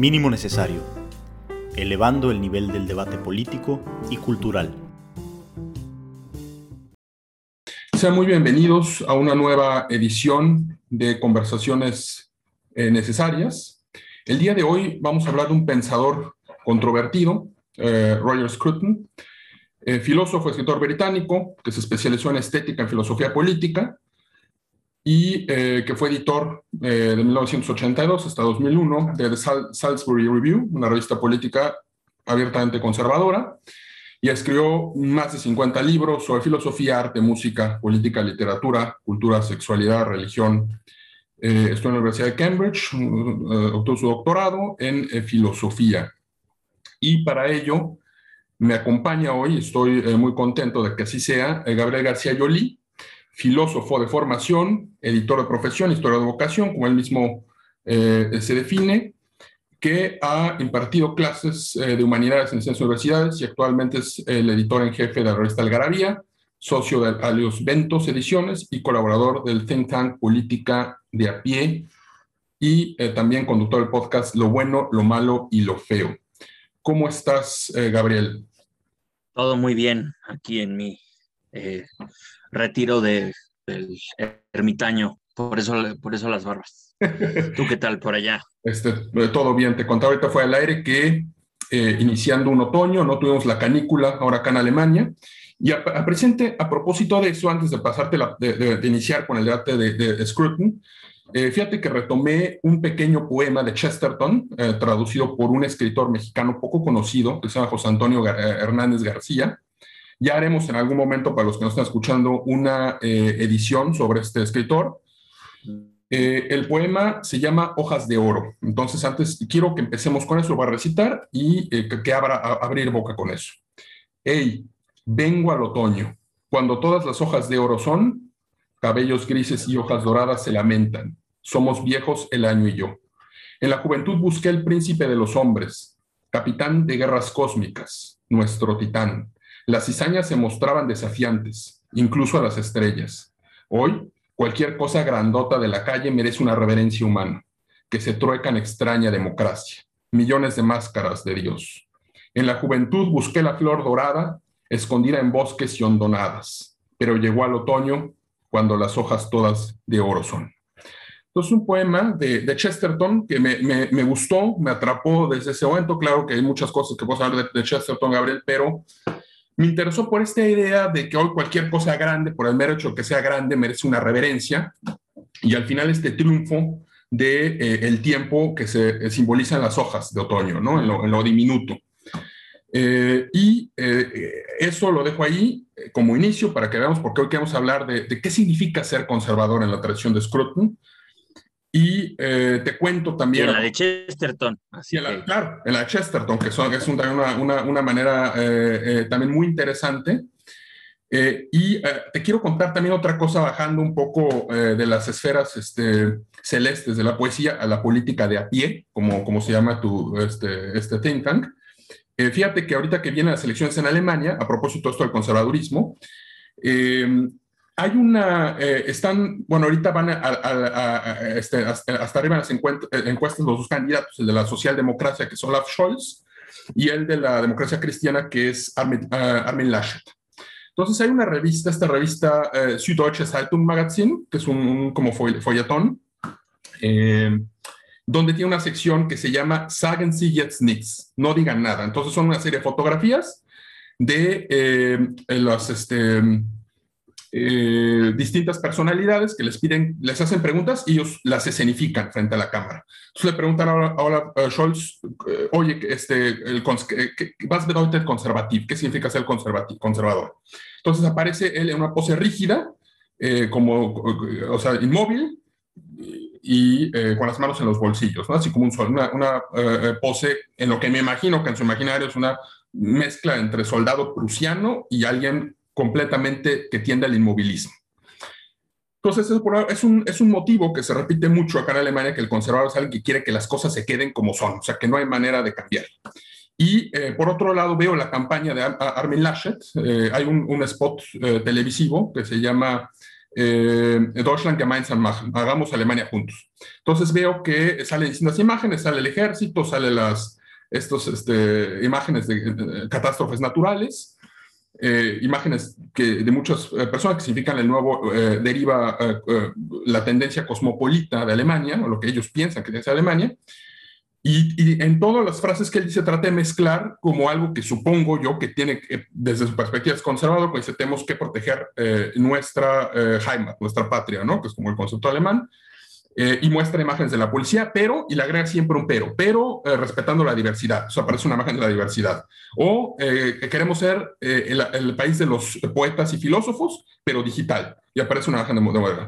Mínimo necesario, elevando el nivel del debate político y cultural. Sean muy bienvenidos a una nueva edición de Conversaciones eh, Necesarias. El día de hoy vamos a hablar de un pensador controvertido, eh, Roger Scruton, eh, filósofo, escritor británico que se especializó en estética y filosofía política y que fue editor de 1982 hasta 2001 de The Salisbury Review, una revista política abiertamente conservadora y escribió más de 50 libros sobre filosofía, arte, música, política, literatura, cultura, sexualidad, religión. Eh, en la Universidad de Cambridge, uh, obtuvo su doctorado en eh, filosofía. Y para ello me acompaña hoy, estoy eh, muy contento de que así sea, Gabriel García Yolí, filósofo de formación, editor de profesión, historiador de vocación, como él mismo se define, que ha impartido clases eh, de humanidades en distintas universidades y actualmente es el editor en jefe de la revista Algarabía, socio de Alios Ventos Ediciones y colaborador del think tank Política de a pie y eh, también conductor del podcast Lo Bueno, Lo Malo y Lo Feo. ¿Cómo estás, eh, Gabriel? Todo muy bien aquí en mi retiro de, del ermitaño, por eso, por eso las barbas. ¿Tú qué tal por allá? Este, todo bien, te contaba ahorita fue al aire que eh, iniciando un otoño, no tuvimos la canícula ahora acá en Alemania, y a, presente, a propósito de eso, antes de pasarte de, iniciar con el debate de, de Scruton, eh, fíjate que retomé un pequeño poema de Chesterton, eh, traducido por un escritor mexicano poco conocido, que se llama José Antonio Hernández García. Ya haremos en algún momento, para los que nos están escuchando, una edición sobre este escritor. Eh, el poema se llama Hojas de Oro. Entonces, antes quiero que empecemos con eso, lo voy a recitar y eh, que, abra, abrir boca con eso. Hey, vengo al otoño, cuando todas las hojas de oro son, cabellos grises y hojas doradas se lamentan. Somos viejos el año y yo. En la juventud busqué el príncipe de los hombres, capitán de guerras cósmicas, nuestro titán. Las cizañas se mostraban desafiantes, incluso a las estrellas. Hoy Cualquier cosa grandota de la calle merece una reverencia humana, que se trueca en extraña democracia. Millones de máscaras de Dios. En la juventud busqué la flor dorada, escondida en bosques y hondonadas, pero llegó al otoño cuando las hojas todas de oro son. Entonces, un poema de, Chesterton que me, gustó, me atrapó desde ese momento. Claro que hay muchas cosas que puedo de, de Chesterton, Gabriel, pero me interesó por esta idea de que hoy cualquier cosa grande, por el mero hecho que sea grande, merece una reverencia. Y al final este triunfo de eh, el tiempo que se eh, simboliza en las hojas de otoño, ¿no? en, lo, diminuto. Eh, y eso lo dejo ahí como inicio para que veamos, porque hoy queremos hablar de, de, qué significa ser conservador en la tradición de Scruton y eh, te cuento también... en la de Chesterton. Así Claro, en la de Chesterton, que son, es una, una, una manera eh, eh, también muy interesante. y te quiero contar también otra cosa, bajando un poco de las esferas este, celestes de la poesía a la política de a pie, como, como se llama tu, este, este think tank. fíjate que ahorita que vienen las elecciones en Alemania, a propósito de esto del conservadurismo, hay una, eh, están, bueno, ahorita van a, este, hasta, arriba en las encuestas los dos candidatos, el de la socialdemocracia, que es Olaf Scholz, y el de la democracia cristiana, que es Armin, uh, Laschet. Entonces hay una revista, esta revista uh, Süddeutsche Zeitung Magazin, que es un, como folletón, eh, donde tiene una sección que se llama Sagen Sie jetzt nichts, no digan nada. Entonces son una serie de fotografías de los, este, eh, distintas personalidades que les piden, les hacen preguntas y ellos las escenifican frente a la cámara. Entonces le preguntan ahora, a Scholz, eh, oye, este, el, ¿was bedeutet conservativ? ¿Qué significa ser conservador? Entonces aparece él en una pose rígida, eh, como, o sea, inmóvil, y con las manos en los bolsillos, ¿no? así como un, una, una pose en lo que me imagino que en su imaginario es una mezcla entre soldado prusiano y alguien completamente que tiende al inmovilismo. Entonces, es un, es un motivo que se repite mucho acá en Alemania, que el conservador es alguien que quiere que las cosas se queden como son, o sea, que no hay manera de cambiar. Y eh, por otro lado, veo la campaña de Armin Laschet. Eh, hay un, un spot eh, televisivo que se llama eh, Deutschland gemeinsam machen, hagamos Alemania juntos. Entonces veo que salen distintas imágenes, sale el ejército, salen las estos, este, imágenes de, catástrofes naturales, eh, imágenes que, de muchas eh, personas que significan el nuevo, deriva la tendencia cosmopolita de Alemania, o lo que ellos piensan que es Alemania, y, en todas las frases que él dice, trata de mezclar como algo que supongo yo que tiene, desde su perspectiva es conservador, pues dice, tenemos que proteger eh, nuestra eh, Heimat, nuestra patria, ¿no? Que es como el concepto alemán. Eh, y muestra imágenes de la policía, pero, y le agrega siempre un pero, pero eh, respetando la diversidad. O sea, aparece una imagen de la diversidad. O que queremos ser el, el, país de los poetas y filósofos, pero digital. Y aparece una imagen de, de modelo.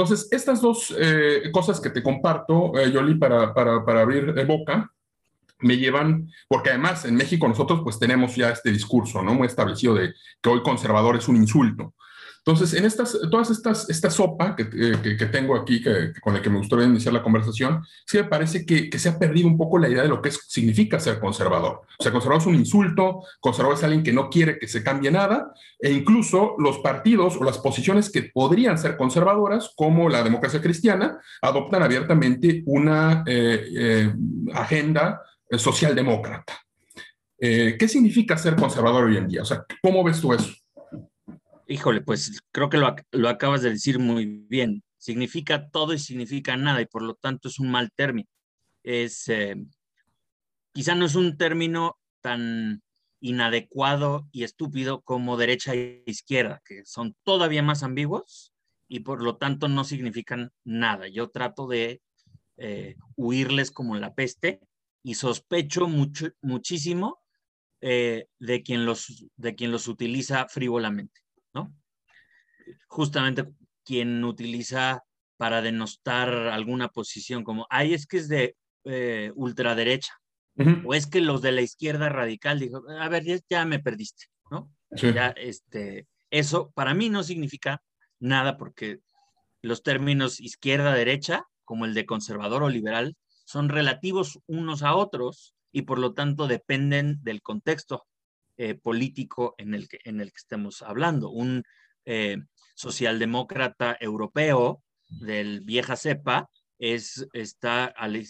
Entonces, estas dos eh, cosas que te comparto, eh, Yoli, para, para, para abrir boca, me llevan, porque además en México nosotros pues tenemos ya este discurso, ¿no? Muy establecido de que hoy conservador es un insulto. Entonces, en estas, todas estas, esta sopa que, que tengo aquí, con la que me gustaría iniciar la conversación, sí me parece que, se ha perdido un poco la idea de lo que significa ser conservador. O sea, conservador es un insulto, conservador es alguien que no quiere que se cambie nada, e incluso los partidos o las posiciones que podrían ser conservadoras, como la democracia cristiana, adoptan abiertamente una eh, eh, agenda socialdemócrata. Eh, ¿Qué significa ser conservador hoy en día? O sea, ¿cómo ves tú eso? Híjole, pues creo que lo, acabas de decir muy bien. Significa todo y significa nada y por lo tanto es un mal término. Es, eh, quizá no es un término tan inadecuado y estúpido como derecha e izquierda, que son todavía más ambiguos y por lo tanto no significan nada. Yo trato de eh, huirles como la peste y sospecho mucho, muchísimo eh, de, quien los, de quien los utiliza frívolamente. ¿No? Justamente quien utiliza para denostar alguna posición como, ay, es que es de eh, ultraderecha, o es que los de la izquierda radical, dijo, a ver, ya, me perdiste, ¿no? Ya, este, eso para mí no significa nada porque los términos izquierda-derecha, como el de conservador o liberal, son relativos unos a otros y por lo tanto dependen del contexto. Eh, político en el, que, en el que estemos hablando. Un eh, socialdemócrata europeo del vieja cepa es, está a la,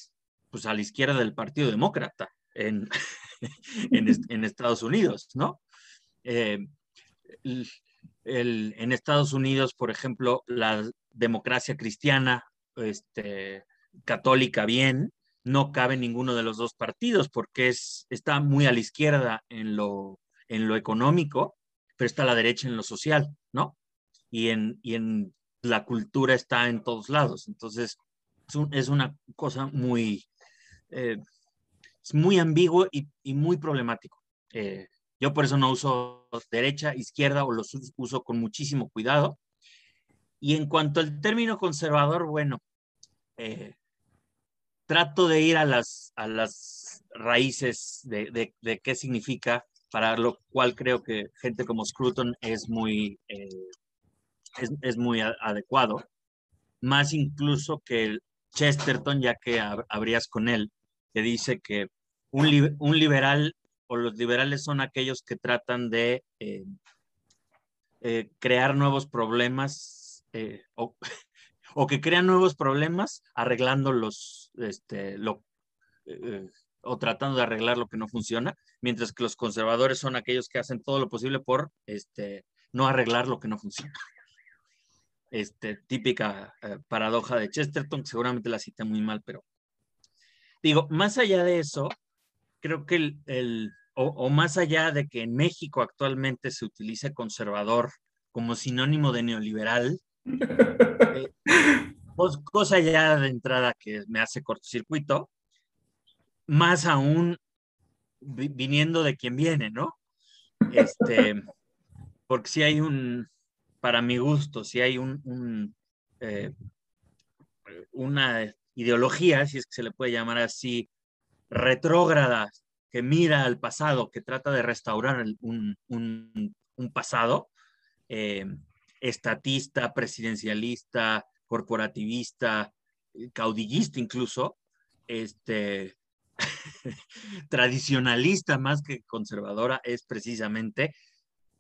pues a la izquierda del Partido Demócrata en, en, Estados Unidos, ¿no? Eh, en Estados Unidos, por ejemplo, la democracia cristiana, este, católica bien, no cabe ninguno de los dos partidos porque es, está muy a la izquierda en lo, en lo económico, pero está a la derecha en lo social, ¿no? Y en, y en la cultura está en todos lados. Entonces, es, una cosa muy, eh, es muy ambiguo y, y muy problemático. Eh, yo por eso no uso derecha, izquierda o los uso con muchísimo cuidado. Y en cuanto al término conservador, bueno, eh, trato de ir a las, raíces de, qué significa, para lo cual creo que gente como Scruton es muy, eh, es, muy adecuado, más incluso que Chesterton, ya que habrías con él, que dice que un, un, liberal o los liberales son aquellos que tratan de eh, eh, crear nuevos problemas o, o que crean nuevos problemas arreglando los, este, lo, eh, o tratando de arreglar lo que no funciona, mientras que los conservadores son aquellos que hacen todo lo posible por este, no arreglar lo que no funciona. Este, típica eh, paradoja de Chesterton, seguramente la cité muy mal, pero digo, más allá de eso, creo que el, el o, o, más allá de que en México actualmente se utilice conservador como sinónimo de neoliberal, pues, cosa ya de entrada que me hace cortocircuito, más aún viniendo de quien viene, ¿no? Este, porque si hay un, para mi gusto, si hay un, eh, una ideología, si es que se le puede llamar así, retrógrada, que mira al pasado, que trata de restaurar un, un pasado, eh, estatista, presidencialista, corporativista, caudillista incluso, este, tradicionalista más que conservadora, es precisamente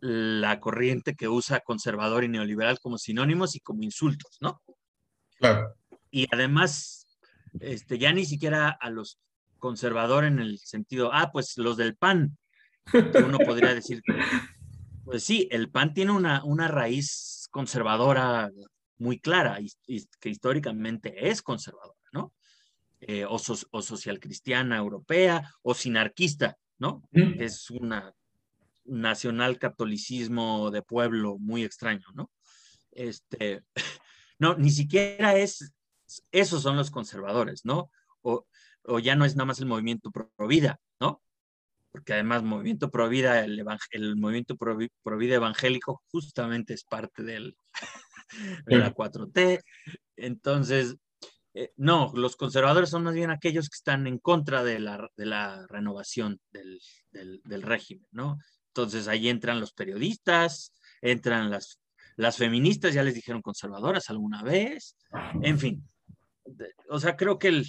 la corriente que usa conservador y neoliberal como sinónimos y como insultos, ¿no? Claro. Y además, este, ya ni siquiera a los conservadores en el sentido, ah, pues los del PAN, uno podría decir, pues sí, el PAN tiene una, una raíz conservadora muy clara y, que históricamente es conservadora, ¿no? Eh, o, o, social cristiana europea o sinarquista, ¿no? Es una nacional catolicismo de pueblo muy extraño, ¿no? Este, no, ni siquiera es, esos son los conservadores, ¿no? O, o ya no es nada más el movimiento pro, vida. Porque además movimiento pro vida, el, el movimiento pro, vida evangélico justamente es parte del, de la 4T. Entonces, eh, no, los conservadores son más bien aquellos que están en contra de la, de la renovación del, del, del, régimen, ¿no? Entonces ahí entran los periodistas, entran las, las feministas, ya les dijeron conservadoras alguna vez, en fin. O sea, creo que el,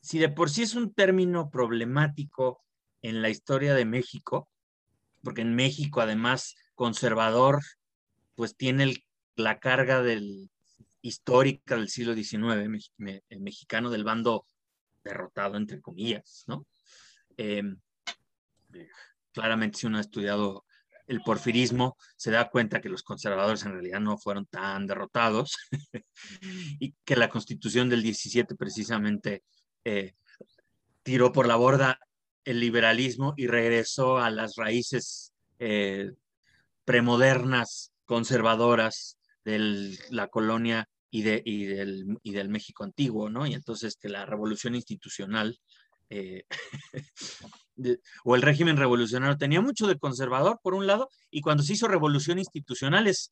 si de por sí es un término problemático en la historia de México, porque en México además conservador, pues tiene la carga del, histórica del siglo XIX, mexicano del bando derrotado, entre comillas, ¿no? Em, claramente si uno ha estudiado el porfirismo, se da cuenta que los conservadores en realidad no fueron tan derrotados y que la constitución del 17 precisamente eh, tiró por la borda el liberalismo y regresó a las raíces eh, premodernas, conservadoras de la colonia y, de, y, del, y del México antiguo, ¿no? Y entonces que la revolución institucional eh, o el régimen revolucionario tenía mucho de conservador, por un lado, y cuando se hizo revolución institucional es,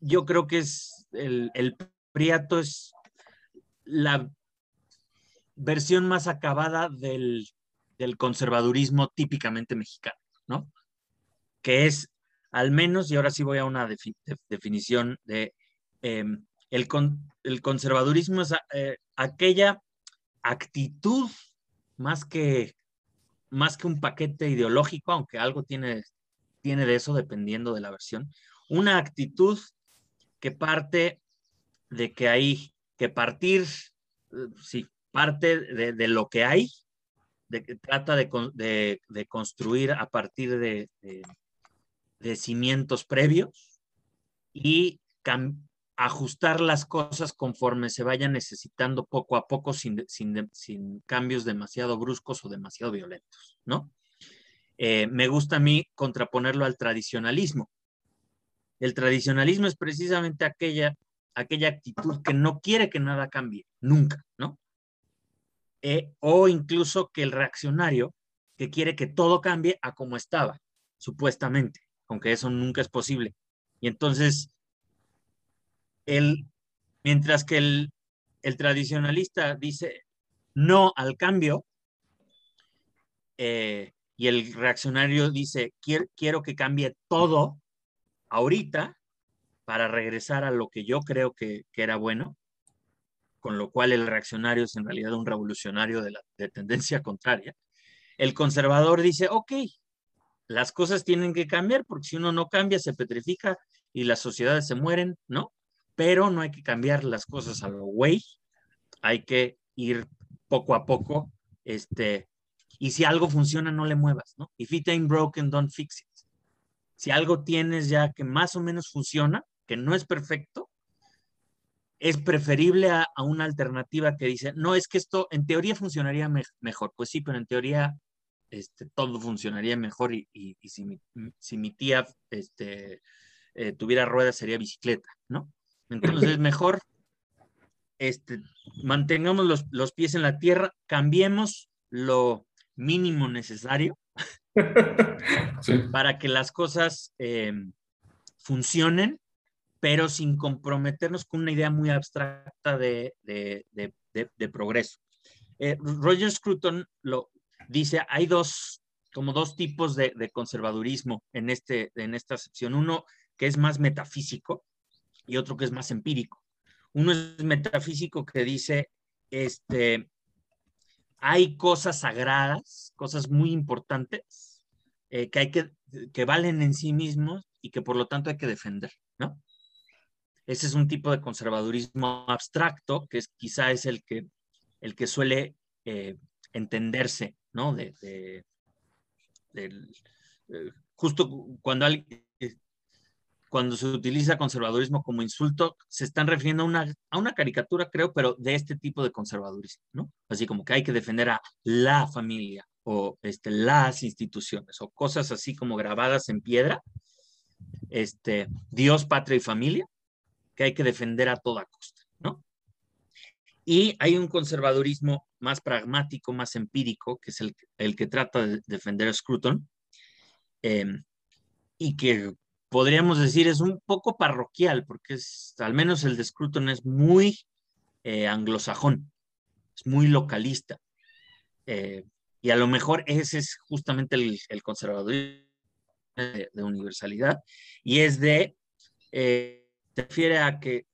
yo creo que es el, el Priato es la versión más acabada del, del conservadurismo típicamente mexicano, ¿no? Que es, al menos, y ahora sí voy a una definición de, em, el, el, conservadurismo es eh, aquella actitud más que, más que un paquete ideológico, aunque algo tiene, tiene de eso dependiendo de la versión, una actitud que parte de que hay que partir, eh, sí, parte de, lo que hay, de trata de, de, construir a partir de, de cimientos previos y ajustar las cosas conforme se vayan necesitando poco a poco sin, sin, cambios demasiado bruscos o demasiado violentos, ¿no? Eh, me gusta a mí contraponerlo al tradicionalismo. El tradicionalismo es precisamente aquella, aquella actitud que no quiere que nada cambie, nunca, ¿no? Eh, o incluso que el reaccionario que quiere que todo cambie a como estaba, supuestamente, aunque eso nunca es posible. Y entonces el, mientras que el, tradicionalista dice no al cambio eh, y el reaccionario dice quiero, quiero que cambie todo ahorita para regresar a lo que yo creo que, era bueno, con lo cual el reaccionario es en realidad un revolucionario de, la, de tendencia contraria. El conservador dice, ok, las cosas tienen que cambiar porque si uno no cambia se petrifica y las sociedades se mueren, ¿no? pero no hay que cambiar las cosas a lo güey, hay que ir poco a poco, este, y si algo funciona, no le muevas, ¿no? If it ain't broken, don't fix it. Si algo tienes ya que más o menos funciona, que no es perfecto, es preferible a, una alternativa que dice, no, es que esto en teoría funcionaría mejor. Pues sí, pero en teoría este, todo funcionaría mejor y, si, mi, si, mi, tía este, eh, tuviera ruedas sería bicicleta, ¿no? Entonces, mejor este, mantengamos los, pies en la tierra, cambiemos lo mínimo necesario para que las cosas em, funcionen, pero sin comprometernos con una idea muy abstracta de, progreso. Eh, Roger Scruton lo dice, hay dos, como dos tipos de, conservadurismo en, este, en esta sección. Uno que es más metafísico, y otro que es más empírico. Uno es metafísico que dice, este, hay cosas sagradas, cosas muy importantes, eh, que, hay que, que valen en sí mismos y que por lo tanto hay que defender, ¿no? Ese es un tipo de conservadurismo abstracto que es, quizá es el que, el que suele eh, entenderse, ¿no? De, eh, justo cuando, eh, cuando se utiliza conservadurismo como insulto, se están refiriendo a una, a una caricatura, creo, pero de este tipo de conservadurismo, ¿no? Así como que hay que defender a la familia o este, las instituciones o cosas así como grabadas en piedra, este, Dios, patria y familia, que hay que defender a toda costa, ¿no? Y hay un conservadurismo más pragmático, más empírico, que es el, el que trata de defender a Scruton, em, y que podríamos decir es un poco parroquial, porque es, al menos el de Scruton es muy eh, anglosajón, es muy localista. Eh, y a lo mejor ese es justamente el, el conservadurismo de, universalidad, y es de, eh, se refiere a que,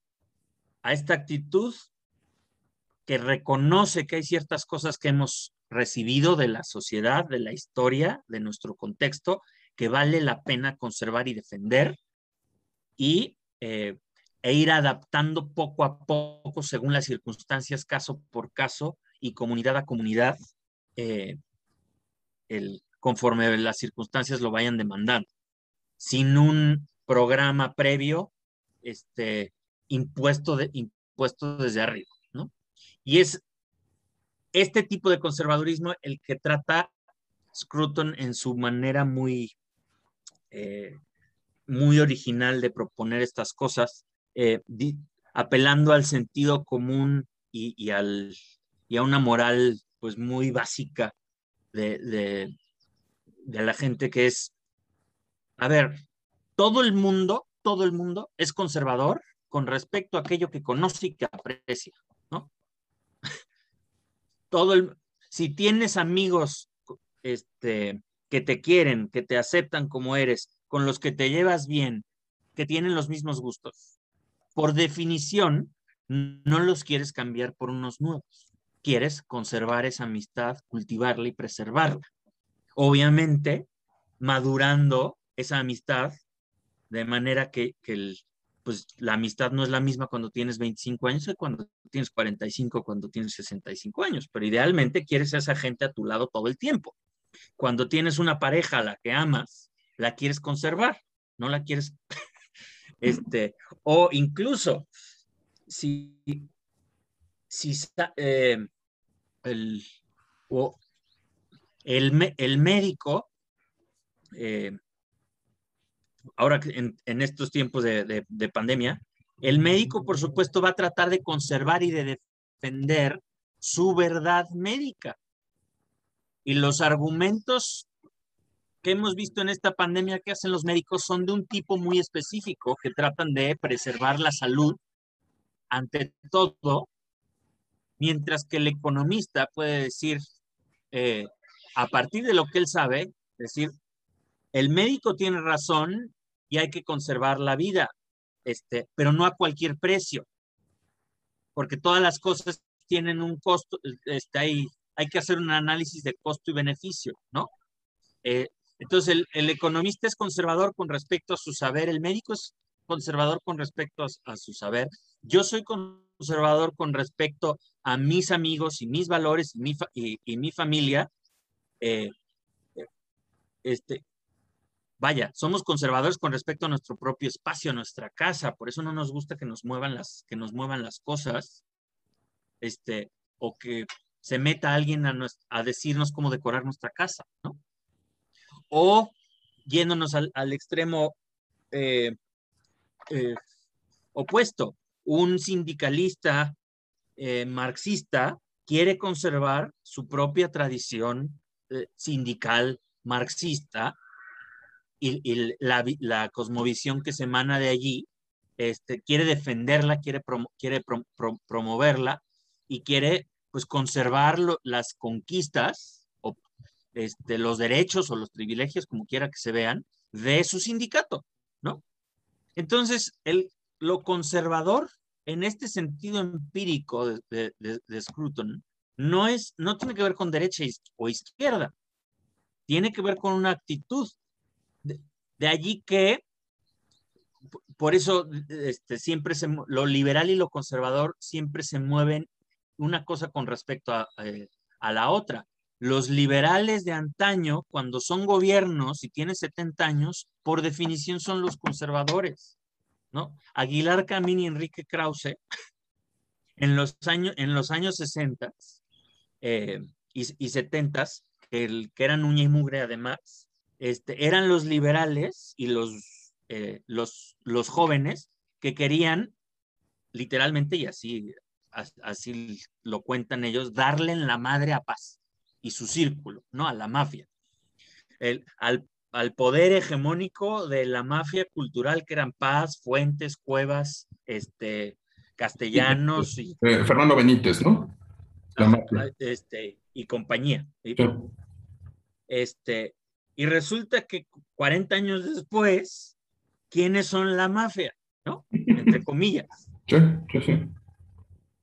a esta actitud que reconoce que hay ciertas cosas que hemos recibido de la sociedad, de la historia, de nuestro contexto, que vale la pena conservar y defender, y eh, e ir adaptando poco a poco según las circunstancias, caso por caso y comunidad a comunidad, eh, el, conforme las circunstancias lo vayan demandando, sin un programa previo este, impuesto, de, desde arriba. ¿no? Y es este tipo de conservadurismo el que trata Scruton en su manera muy, eh, muy original de proponer estas cosas, eh, apelando al sentido común y, al, y a una moral pues muy básica de, de la gente que es, a ver, todo el mundo, todo el mundo es conservador con respecto a aquello que conoce y que aprecia, ¿no? Todo el, si tienes amigos este, que te quieren, que te aceptan como eres, con los que te llevas bien, que tienen los mismos gustos, por definición, no los quieres cambiar por unos nuevos. Quieres conservar esa amistad, cultivarla y preservarla obviamente madurando esa amistad de manera que, pues, la amistad no es la misma cuando tienes 25 años que cuando tienes 45, cuando tienes 65 años, pero idealmente quieres a esa gente a tu lado todo el tiempo. Cuando tienes una pareja a la que amas, la quieres conservar, no la quieres, este, o incluso si, si eh, el, o el, médico, eh, ahora en, estos tiempos de, pandemia, el médico, por supuesto, va a tratar de conservar y de defender su verdad médica. Y los argumentos que hemos visto en esta pandemia que hacen los médicos son de un tipo muy específico, que tratan de preservar la salud ante todo, mientras que el economista puede decir, eh, a partir de lo que él sabe, decir, el médico tiene razón y hay que conservar la vida, este, pero no a cualquier precio, porque todas las cosas tienen un costo, este, hay, hay que hacer un análisis de costo y beneficio, ¿no? Eh, entonces, el, el, economista es conservador con respecto a su saber, el médico es conservador con respecto a, su saber, yo soy conservador con respecto a mis amigos y mis valores y mi, y mi familia, eh, este, vaya, somos conservadores con respecto a nuestro propio espacio, a nuestra casa, por eso no nos gusta que nos muevan las, que nos muevan las cosas, este, o que se meta alguien a, decirnos cómo decorar nuestra casa, ¿no? O yéndonos al, extremo eh, eh, opuesto, un sindicalista marxista quiere conservar su propia tradición eh, sindical marxista y, la, cosmovisión que se emana de allí, este, quiere defenderla, quiere, quiere promoverla y quiere pues conservar las conquistas o este, los derechos o los privilegios, como quiera que se vean, de su sindicato, ¿no? Entonces, el, lo conservador en este sentido empírico de, de, de Scruton no, es, no tiene que ver con derecha o izquierda, tiene que ver con una actitud. De, allí que por eso este, siempre se, lo liberal y lo conservador siempre se mueven una cosa con respecto a, eh, a la otra. Los liberales de antaño, cuando son gobiernos y tienen 70 años, por definición son los conservadores, ¿no? Aguilar Camín y Enrique Krause, en los años, en los años 60 eh, y, y 70, que, que eran uña y mugre además, este, eran los liberales y los, eh, los, los jóvenes que querían literalmente, y así, así lo cuentan ellos, darle en la madre a paz y su círculo, ¿no? A la mafia. El, al, al, poder hegemónico de la mafia cultural que eran Paz, Fuentes, Cuevas, este, castellanos. Y, eh, Fernando Benítez, ¿no? Este, y compañía. Este, y resulta que 40 años después, ¿quiénes son la mafia? ¿No? Entre comillas. Sí, sí,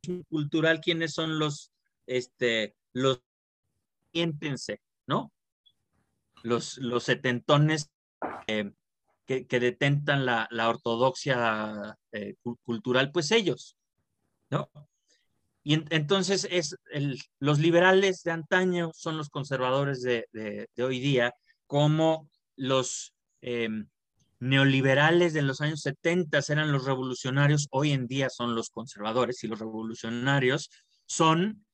sí. Cultural, ¿quiénes son los, este, los, siéntense, ¿no? Los, los setentones eh, que, que, detentan la, la ortodoxia eh, cultural, pues ellos, ¿no? Y en, entonces es el, los liberales de antaño son los conservadores de, de, de hoy día como los eh, neoliberales de los años 70 eran los revolucionarios, hoy en día son los conservadores y los revolucionarios son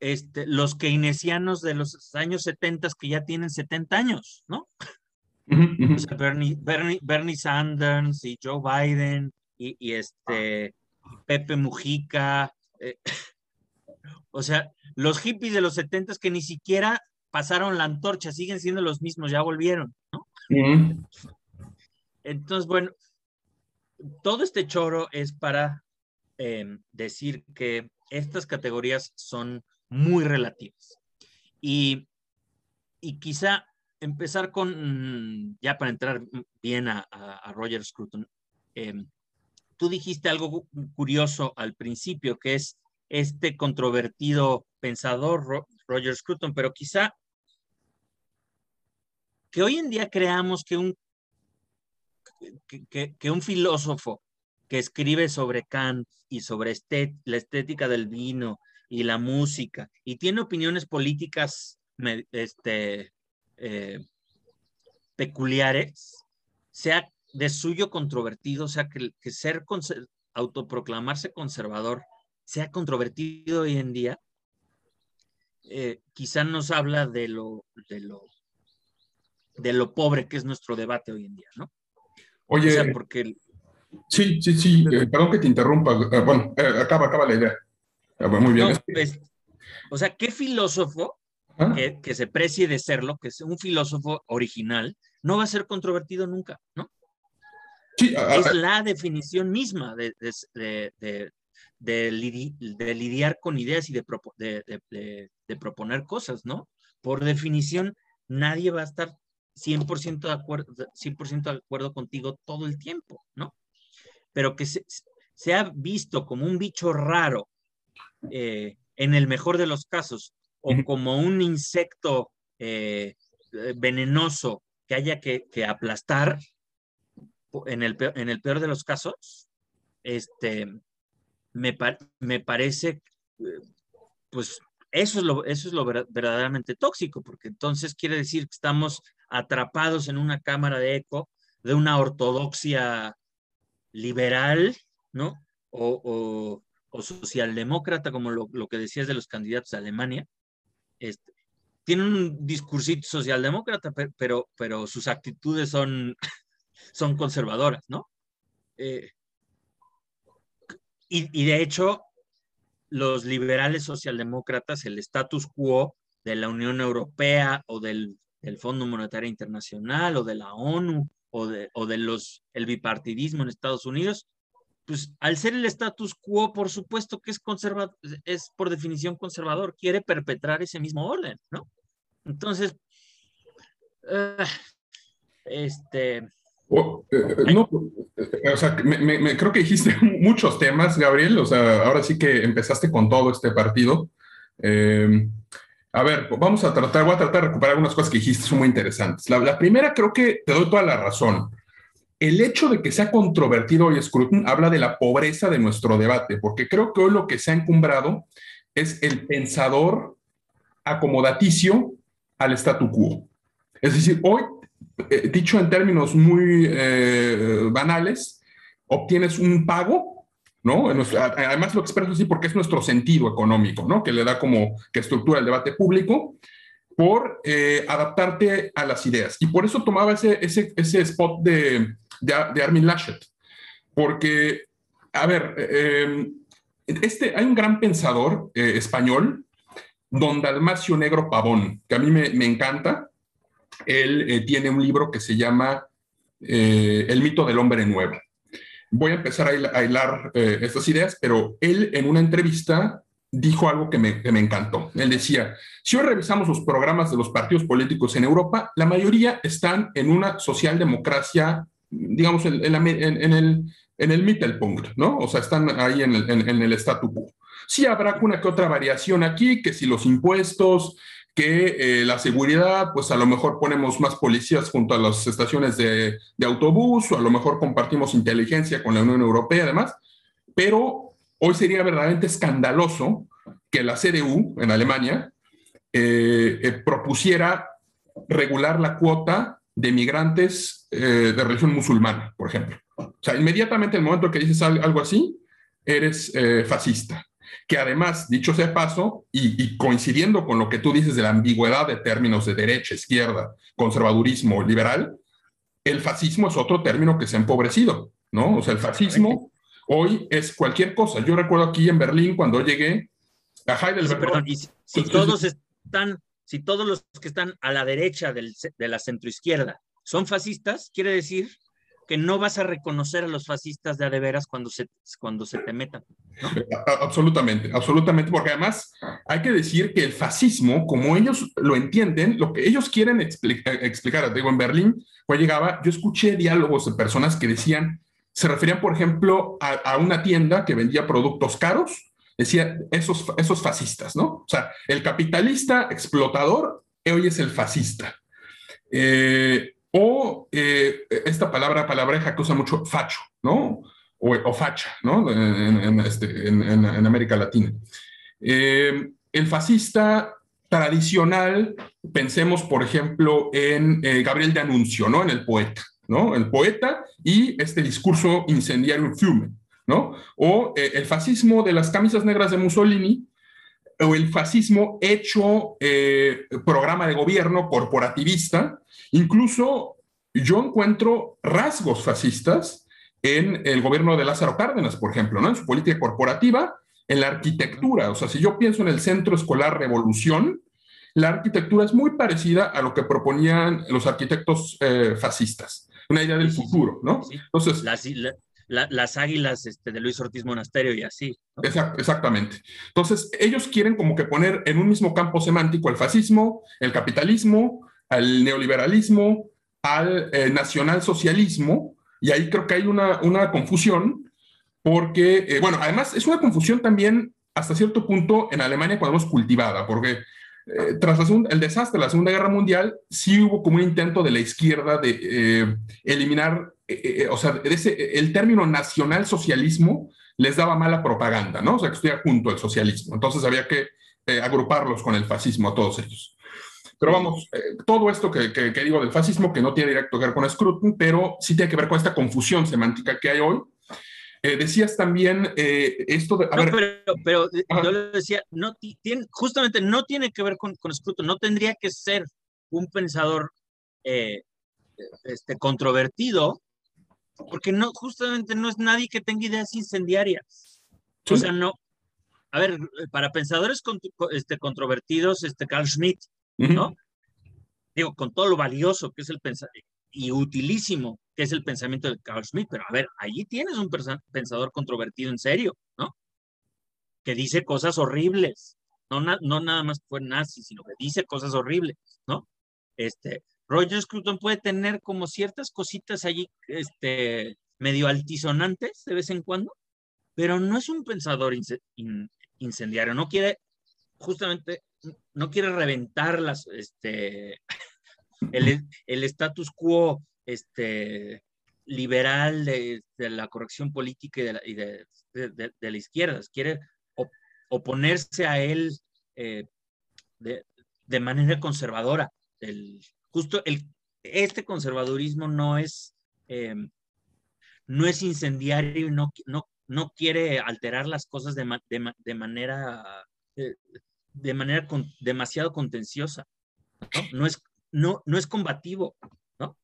este, los keynesianos de los años 70 que ya tienen 70 años, ¿no? O sea, Bernie, Bernie, Bernie, Sanders y Joe Biden y, y este Pepe Mujica, eh, o sea, los hippies de los 70 que ni siquiera pasaron la antorcha, siguen siendo los mismos, ya volvieron, ¿no? Entonces, bueno, todo este choro es para eh, decir que estas categorías son muy relativas. Y, y quizá empezar con, ya para entrar bien a, a, a Roger Scruton, eh, tú dijiste algo curioso al principio, que es este controvertido pensador Roger Scruton, pero quizá que hoy en día creamos que un, que, un filósofo que escribe sobre Kant y sobre la estética del vino y la música y tiene opiniones políticas este, eh, peculiares, sea de suyo controvertido, o sea, que, que ser autoproclamarse conservador sea controvertido hoy en día, eh, quizá nos habla de lo, de lo de lo pobre que es nuestro debate hoy en día, ¿no? Oye, o sea, porque... Sí, sí, sí, eh, perdón que te interrumpa, eh, bueno, eh, acaba, acaba la idea. Ah, muy bien. No, pues, o sea, ¿qué filósofo ¿Ah? que, que, se precie de serlo, que es un filósofo original, no va a ser controvertido nunca, ¿no? Sí, es la definición misma de, de, de, de, lidiar con ideas y de, de proponer cosas, ¿no? Por definición, nadie va a estar 100% de acuerdo, 100 de acuerdo contigo todo el tiempo, ¿no? Pero que se, se ha visto como un bicho raro eh, en el mejor de los casos o como un insecto eh, venenoso que haya que, que, aplastar en el, peor, en el peor de los casos, este, me, me parece, eh, pues eso es, lo, eso es lo verdaderamente tóxico, porque entonces quiere decir que estamos atrapados en una cámara de eco de una ortodoxia liberal, ¿no? O, o, socialdemócrata, como lo, lo, que decías de los candidatos a Alemania. Este, tienen un discursito socialdemócrata, pero, pero sus actitudes son, son conservadoras, ¿no? Eh, y, y de hecho, los liberales socialdemócratas, el status quo de la Unión Europea o del del Fondo Monetario Internacional o de la ONU o de, o de los, el bipartidismo en Estados Unidos, pues al ser el status quo, por supuesto que es conservador, es por definición conservador, quiere perpetrar ese mismo orden, ¿no? Entonces, uh, este... Oh, eh, no, o sea, me, me, creo que dijiste muchos temas, Gabriel, o sea, ahora sí que empezaste con todo este partido. Eh, a ver, vamos a tratar, voy a tratar de recuperar algunas cosas que dijiste, son muy interesantes. La, la, primera creo que te doy toda la razón. el hecho de que sea controvertido hoy Scruton habla de la pobreza de nuestro debate, porque creo que hoy lo que se ha encumbrado es el pensador acomodaticio al statu quo. Es decir, hoy, eh, dicho en términos muy eh, banales, obtienes un pago, ¿no? Además lo expreso así porque es nuestro sentido económico, ¿no? Que le da como que estructura el debate público por eh, adaptarte a las ideas. Y por eso tomaba ese, ese, ese spot de, de, Armin Laschet. Porque, a ver, este, hay un gran pensador español Don Dalmacio Negro Pavón, que a mí me, encanta. Él eh, tiene un libro que se llama eh, El mito del hombre nuevo. Voy a empezar a, hilar eh, estas ideas, pero él en una entrevista dijo algo que me, encantó. Él decía, si hoy revisamos los programas de los partidos políticos en Europa, la mayoría están en una socialdemocracia, digamos, en, el, en el Mittelpunkt, ¿no? O sea, están ahí en el, en el statu quo. Sí habrá una que otra variación aquí, que si los impuestos, que eh, la seguridad, pues a lo mejor ponemos más policías junto a las estaciones de, autobús, o a lo mejor compartimos inteligencia con la Unión Europea, además, pero hoy sería verdaderamente escandaloso que la CDU en Alemania eh, eh, propusiera regular la cuota de migrantes de religión musulmana, por ejemplo. O sea, inmediatamente el momento que dices algo así, eres fascista que además, dicho sea paso, y, coincidiendo con lo que tú dices de la ambigüedad de términos de derecha, izquierda, conservadurismo, liberal, el fascismo es otro término que se ha empobrecido, ¿no? O sea, el fascismo hoy es cualquier cosa. Yo recuerdo aquí en Berlín cuando llegué a Heidelberg. perdón, y si, todos están, si todos los que están a la derecha de la centroizquierda son fascistas, quiere decir que no vas a reconocer a los fascistas de adeveras cuando se, cuando se te metan. Absolutamente, absolutamente, porque además hay que decir que el fascismo, como ellos lo entienden, lo que ellos quieren explicar, digo, en Berlín, cuando llegaba, yo escuché diálogos de personas que decían, se referían, por ejemplo, a, una tienda que vendía productos caros, decía, esos, esos fascistas, ¿no? O sea, el capitalista explotador hoy es el fascista. Eh, o eh, esta palabra, palabreja que usa mucho, facho, ¿no? O, facha, ¿no? Este, en, América Latina. Eh, el fascista tradicional, pensemos, por ejemplo, en eh, Gabriel de Anuncio, ¿no? En el poeta, ¿no? El poeta y este discurso incendiario Fiume, ¿no? O el fascismo de las camisas negras de Mussolini, o el fascismo hecho programa de gobierno corporativista, Incluso yo encuentro rasgos fascistas en el gobierno de Lázaro Cárdenas, por ejemplo, ¿no? en su política corporativa, en la arquitectura. O sea, si yo pienso en el Centro Escolar Revolución, la arquitectura es muy parecida a lo que proponían los arquitectos eh, fascistas, una idea del futuro, ¿no? Entonces, las, águilas este, de Luis Ortiz Monasterio y así. exactamente. Entonces, ellos quieren como que poner en un mismo campo semántico el fascismo, el capitalismo, al neoliberalismo, al eh, nacionalsocialismo, y ahí creo que hay una, una confusión, porque, eh, bueno, además es una confusión también hasta cierto punto en Alemania cuando hemos cultivada, porque eh, tras el desastre de la Segunda Guerra Mundial, sí hubo como un intento de la izquierda de eliminar, o sea, ese, el término nacionalsocialismo les daba mala propaganda, ¿no? O sea, que estuviera junto al socialismo. Entonces había que agruparlos con el fascismo a todos ellos. Pero vamos, eh, todo esto que, digo del fascismo, que no tiene directo que ver con Scruton, pero sí tiene que ver con esta confusión semántica que hay hoy. Eh, decías también eh, esto de... pero, pero yo le decía, no, tiene, justamente no tiene que ver con, con Scruton, no tendría que ser un pensador este, controvertido, porque no, justamente no es nadie que tenga ideas incendiarias. O sea, no. A ver, para pensadores este, controvertidos, este Carl Schmitt ¿no? Digo, con todo lo valioso que es el pensamiento y utilísimo que es el pensamiento de Carl Schmitt, pero a ver, allí tienes un pensador controvertido en serio, ¿no? Que dice cosas horribles, no, no nada más fue nazi, sino que dice cosas horribles, ¿no? Este, Roger Scruton puede tener como ciertas cositas allí, este, medio altisonantes de vez en cuando, pero no es un pensador incendiario, no quiere justamente no quiere reventar este, el, status quo este, liberal de, la corrección política y de la, izquierda, quiere oponerse a él eh, de, manera conservadora. El, justo el, este conservadurismo no es, eh, no es incendiario y no, no, no quiere alterar las cosas de, manera, eh, de manera demasiado contenciosa. ¿no? No, es, no, no es combativo. ¿no?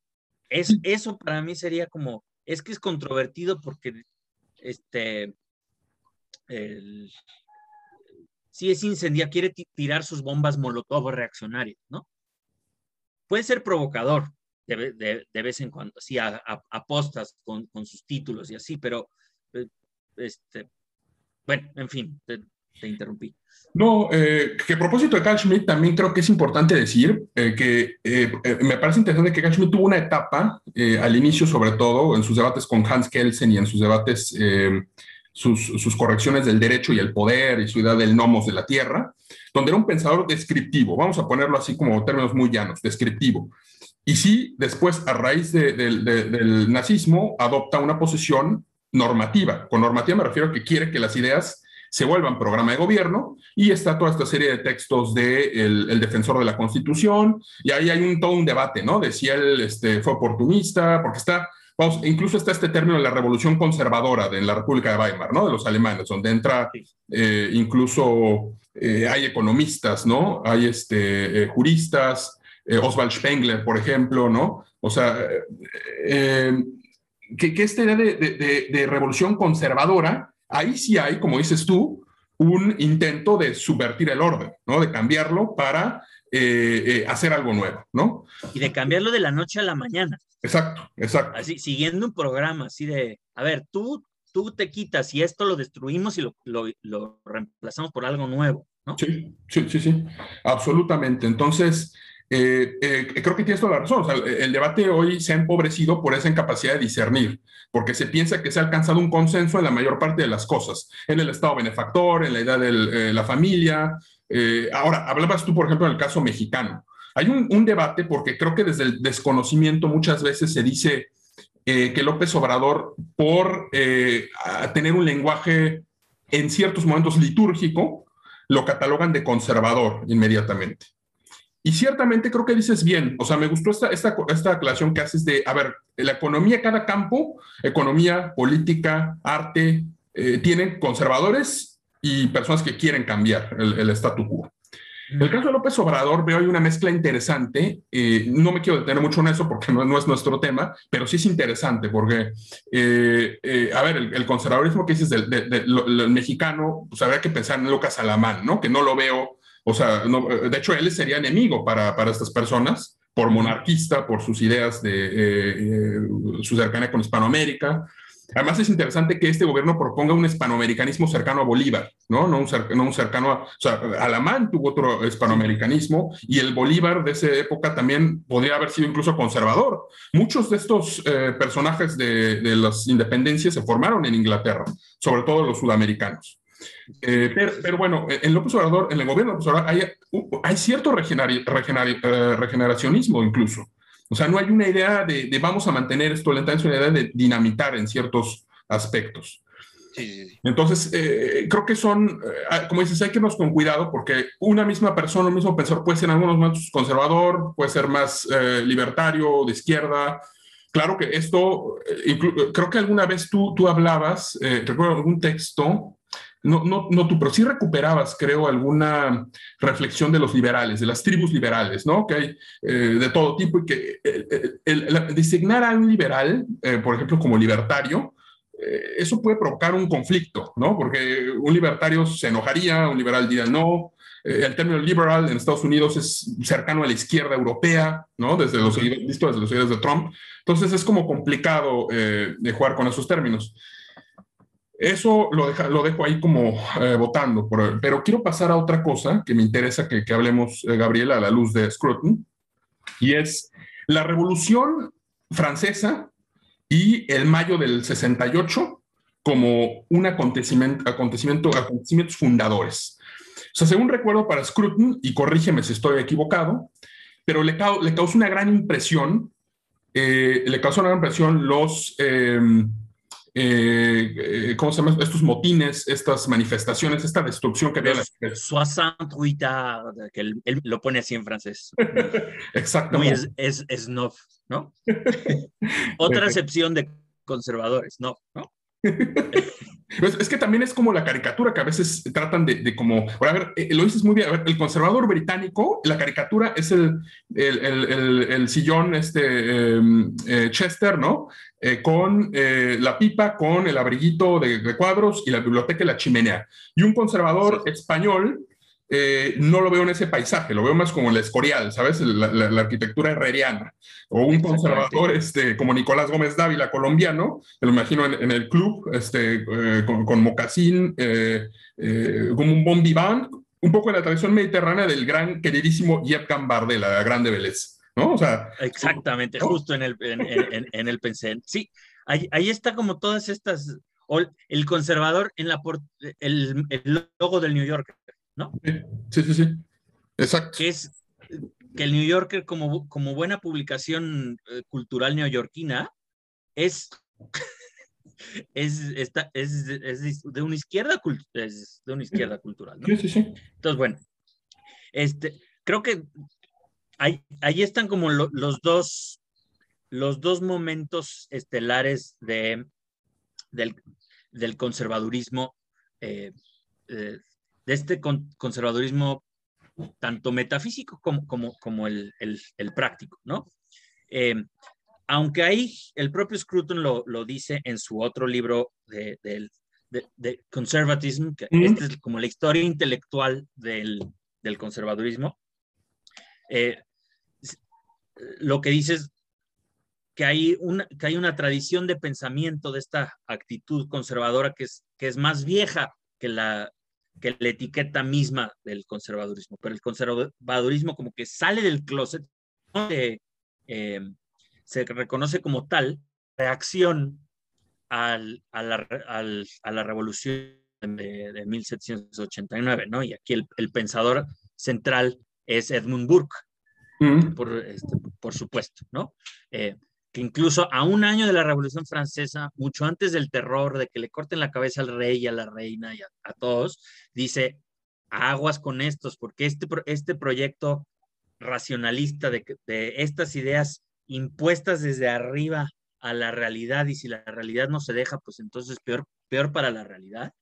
Es, eso para mí sería como, es que es controvertido porque este, el, si es incendiario, quiere tirar sus bombas molotov reaccionarias, ¿no? Puede ser provocador de, vez en cuando, así apostas con, sus títulos y así, pero, eh, este, bueno, en fin, te, interrumpí. No, eh, que a propósito de Carl Schmitt, también creo que es importante decir eh, que me parece interesante que Carl Schmitt tuvo una etapa al inicio, sobre todo en sus debates con Hans Kelsen y en sus debates sus, correcciones del derecho y el poder y su idea del nomos de la tierra, donde era un pensador descriptivo, vamos a ponerlo así como términos muy llanos, descriptivo. Y sí, después, a raíz del nazismo, adopta una posición normativa. Con normativa me refiero a que quiere que las ideas se vuelvan programa de gobierno y está toda esta serie de textos de el, defensor de la Constitución y ahí hay un, todo un debate, ¿no? De si él este, fue oportunista, porque está incluso está este término de la revolución conservadora de la República de Weimar, ¿no? De los alemanes, donde entra eh, incluso eh, hay economistas, ¿no? Hay este, eh, juristas, Oswald Spengler, por ejemplo, ¿no? O sea, que, que esta idea de, de, revolución conservadora, ahí sí hay, como dices tú, un intento de subvertir el orden, ¿no? De cambiarlo para hacer algo nuevo, ¿no? Y de cambiarlo de la noche a la mañana. Exacto, exacto. Así, siguiendo un programa así de, a ver, tú, tú te quitas y esto lo destruimos y lo, lo, reemplazamos por algo nuevo, ¿no? Sí, sí, sí, sí, absolutamente. Entonces, eh, eh, creo que tienes toda la razón. O sea, el debate hoy se ha empobrecido por esa incapacidad de discernir, porque se piensa que se ha alcanzado un consenso en la mayor parte de las cosas, en el Estado benefactor, en la idea de eh, la familia. Ahora, hablabas tú, por ejemplo, en el caso mexicano. Hay un, debate porque creo que desde el desconocimiento muchas veces se dice eh, que López Obrador, por eh, tener un lenguaje en ciertos momentos litúrgico, lo catalogan de conservador inmediatamente. Y ciertamente creo que dices bien, o sea, me gustó esta, esta, esta aclaración que haces de, a ver, la economía, cada campo, economía, política, arte, eh, tienen conservadores y personas que quieren cambiar el, el statu quo. En el caso de López Obrador veo ahí una mezcla interesante. Eh, no me quiero detener mucho en eso porque no, es nuestro tema, pero sí es interesante porque, eh, eh, a ver, el, conservadurismo que dices del, mexicano, pues habría que pensar en Lucas Alamán, ¿no? Que no lo veo, o sea, de hecho él sería enemigo para, para estas personas por monarquista, por sus ideas de su cercanía con Hispanoamérica. Además, es interesante que este gobierno proponga un hispanoamericanismo cercano a Bolívar, ¿no? No un, no un cercano a. O sea, Alamán tuvo otro hispanoamericanismo y el Bolívar de esa época también podría haber sido incluso conservador. Muchos de estos eh, personajes de, las independencias se formaron en Inglaterra, sobre todo los sudamericanos. Eh, pero, bueno, en López Obrador, en el gobierno de López Obrador, hay, hay cierto eh, regeneracionismo incluso. O sea, no hay una idea de, vamos a mantener esto lentamente, es una idea de dinamitar en ciertos aspectos. Entonces, eh, creo que son, eh, como dices, hay que irnos con cuidado porque una misma persona, un mismo pensador puede ser en algunos momentos conservador, puede ser más eh, libertario, de izquierda. Claro que esto, creo que alguna vez tú, tú hablabas, recuerdo algún texto no, no, no tú, pero sí recuperabas, creo, alguna reflexión de los liberales, de las tribus liberales, ¿no? Que hay eh, de todo tipo y que el, designar a un liberal, eh, por ejemplo, como libertario, eh, eso puede provocar un conflicto, ¿no? Porque un libertario se enojaría, un liberal diría no. el término liberal en Estados Unidos es cercano a la izquierda europea, ¿no? Desde los, visto desde los de Trump. Entonces es como complicado de jugar con esos términos. Eso lo, dejo ahí como eh, votando, pero quiero pasar a otra cosa que me interesa que, hablemos, eh, Gabriela, a la luz de Scruton, y es la Revolución Francesa y el mayo del 68 como un acontecimiento, acontecimiento acontecimientos fundadores. O sea, según recuerdo para Scruton, y corrígeme si estoy equivocado, pero le, le causó una gran impresión le causó una gran presión los, em, ¿cómo se llama? Estos motines, estas manifestaciones, esta destrucción que había. Soixante que él, lo pone así en francés. Exactamente. Muy es, es, ¿no? Otra excepción de conservadores, ¿no? ¿no? Es que también es como la caricatura que a veces tratan de, como, a ver, eh, lo dices muy bien, a ver, el conservador británico, la caricatura es el, el, sillón este, em, eh, Chester, ¿no? Eh, con la pipa, con el abriguito de, cuadros y la biblioteca y la chimenea. Y un conservador español eh, no lo veo en ese paisaje, lo veo más como el escorial, ¿sabes? La, arquitectura herreriana. O un conservador este, como Nicolás Gómez Dávila, colombiano, lo imagino en, el club, este, eh, con, mocasín, eh, como un bon vivant, un poco en la tradición mediterránea del gran, queridísimo Yep Gambardella, de la grande Vélez. ¿no? O sea, Exactamente, justo en el, en, el pensé. Sí, ahí, ahí está como todas estas, el conservador en la el, el logo del New Yorker, ¿no? Sí, sí, sí. Exacto. Que es que el New Yorker, como, como buena publicación eh, cultural neoyorquina, es, es, esta, es, es, de una izquierda, es de una izquierda cultural. ¿no? Sí, sí, sí. Entonces, bueno, este, creo que ahí, ahí están como los, dos, los dos momentos estelares de, del, del conservadurismo eh, eh, de este conservadurismo tanto metafísico como, como, como el, el, práctico, ¿no? Eh, aunque ahí el propio Scruton lo, lo, dice en su otro libro de, de, de, Conservatism, que este es como la historia intelectual del, del conservadurismo, eh, lo que dice es que hay, una, que hay una tradición de pensamiento de esta actitud conservadora que es, que es más vieja que la, que la etiqueta misma del conservadurismo, pero el conservadurismo como que sale del closet, eh, se reconoce como tal reacción al, a, la, a, la, revolución de, 1789, ¿no? Y aquí el, pensador central es Edmund Burke, mm. por, este, por, supuesto, ¿no? Eh, que incluso a un año de la Revolución Francesa, mucho antes del terror, de que le corten la cabeza al rey y a la reina y a, todos, dice, aguas con estos, porque este, este proyecto racionalista de, de estas ideas impuestas desde arriba a la realidad y si la realidad no se deja, pues entonces peor, peor para la realidad.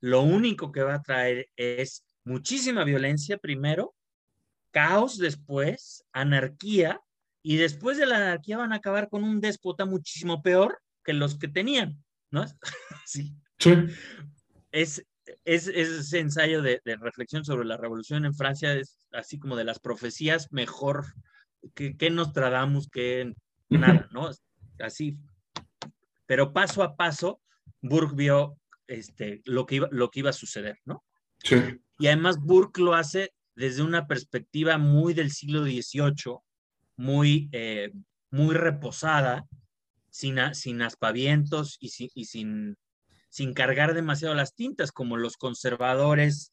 Lo único que va a traer es muchísima violencia primero, caos después, anarquía y después de la anarquía van a acabar con un déspota muchísimo peor que los que tenían, ¿no? sí. sí. Es, es, ese ensayo de, reflexión sobre la revolución en Francia es así como de las profecías mejor que, que Nostradamus, que nada, ¿no? Así. Pero paso a paso, Burke vio este, lo, que iba, lo que iba a suceder, ¿no? Sí. Y además Burke lo hace desde una perspectiva muy del siglo XVIII, muy, eh, muy reposada, sin, sin aspavientos y, sin, sin cargar demasiado las tintas, como los conservadores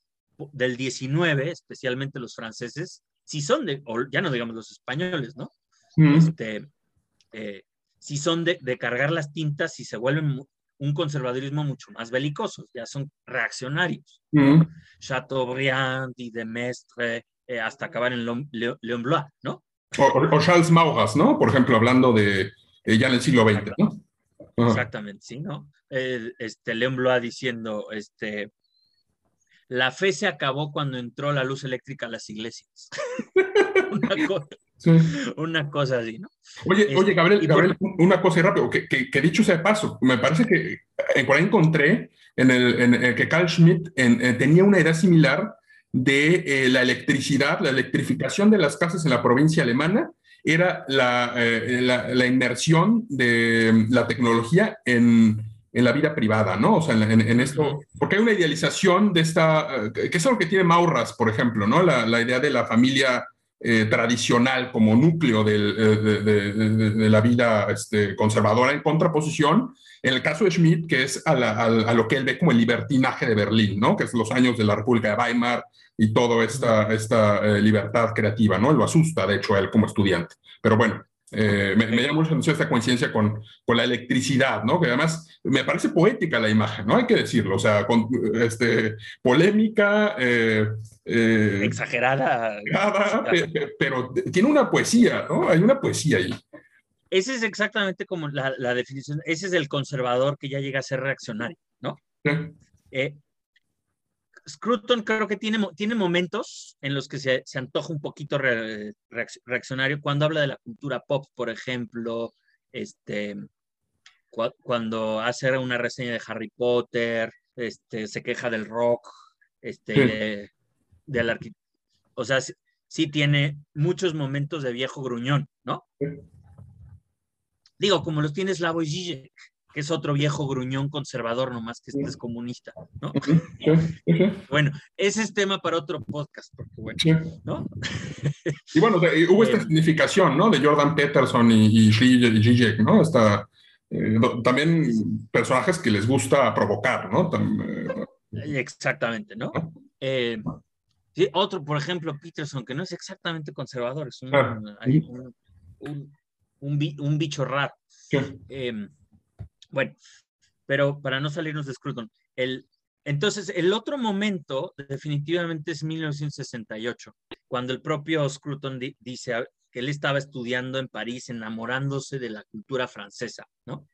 del 19, especialmente los franceses, si son de, o ya no digamos los españoles, ¿no? Este, eh, si son de, cargar las tintas y se vuelven un conservadurismo mucho más belicoso, ya son reaccionarios. Chateaubriand y de Mestre, eh, hasta acabar en Leon Blois, ¿no? O, Charles Maurras, ¿no? Por ejemplo, hablando de eh, ya en el siglo XX, ¿no? Exactamente, sí, ¿no? este, León Blois diciendo, este, la fe se acabó cuando entró la luz eléctrica a las iglesias. una, cosa, una, cosa, así, ¿no? Oye, este, oye Gabriel, Gabriel una cosa rápido, que, que, dicho sea de paso, me parece que en por ahí encontré en el, en que Carl Schmitt tenía una idea similar de eh, la electricidad, la electrificación de las casas en la provincia alemana, era la, eh, la, inmersión de la tecnología en, en, la vida privada, ¿no? O sea, en, esto, porque hay una idealización de esta, eh, que es algo que tiene Maurras, por ejemplo, ¿no? La, la idea de la familia tradicional como núcleo del, de, de, de, la vida este, conservadora en contraposición, en el caso de Schmidt, que es a, a, a, lo que él ve como el libertinaje de Berlín, ¿no? Que es los años de la República de Weimar, y toda esta, esta eh, libertad creativa, ¿no? Lo asusta, de hecho, a él como estudiante. Pero bueno, Eh, me, me, llama mucho la atención esta coincidencia con, con, la electricidad, ¿no? Que además me parece poética la imagen, ¿no? Hay que decirlo, o sea, con, este, polémica. Eh, eh, exagerada. exagerada pero, pero, tiene una poesía, ¿no? Hay una poesía ahí. Ese es exactamente como la, la, definición, ese es el conservador que ya llega a ser reaccionario, ¿no? Sí. Scruton creo que tiene, tiene momentos en los que se, se antoja un poquito re, reaccionario cuando habla de la cultura pop, por ejemplo, este, cu cuando hace una reseña de Harry Potter, este, se queja del rock, este, sí. de, arquitecto. O sea, sí, sí, tiene muchos momentos de viejo gruñón, ¿no? Sí. Digo, como los tiene Slavoj Žižek, que es otro viejo gruñón conservador, nomás que este es comunista, ¿no? bueno, ese es tema para otro podcast, porque bueno, ¿no? y bueno, de, hubo esta significación, ¿no? De Jordan Peterson y, y Zizek, ¿no? Esta, eh, también personajes que les gusta provocar, ¿no? Eh, Exactamente, ¿no? Eh, sí, otro, por ejemplo, Peterson, que no es exactamente conservador, es un, ah. un, un, un, un bicho raro. Eh, bueno, pero para no salirnos de Scruton, el, entonces el otro momento definitivamente es 1968, cuando el propio Scruton di, dice que él estaba estudiando en París, enamorándose de la cultura francesa, ¿no?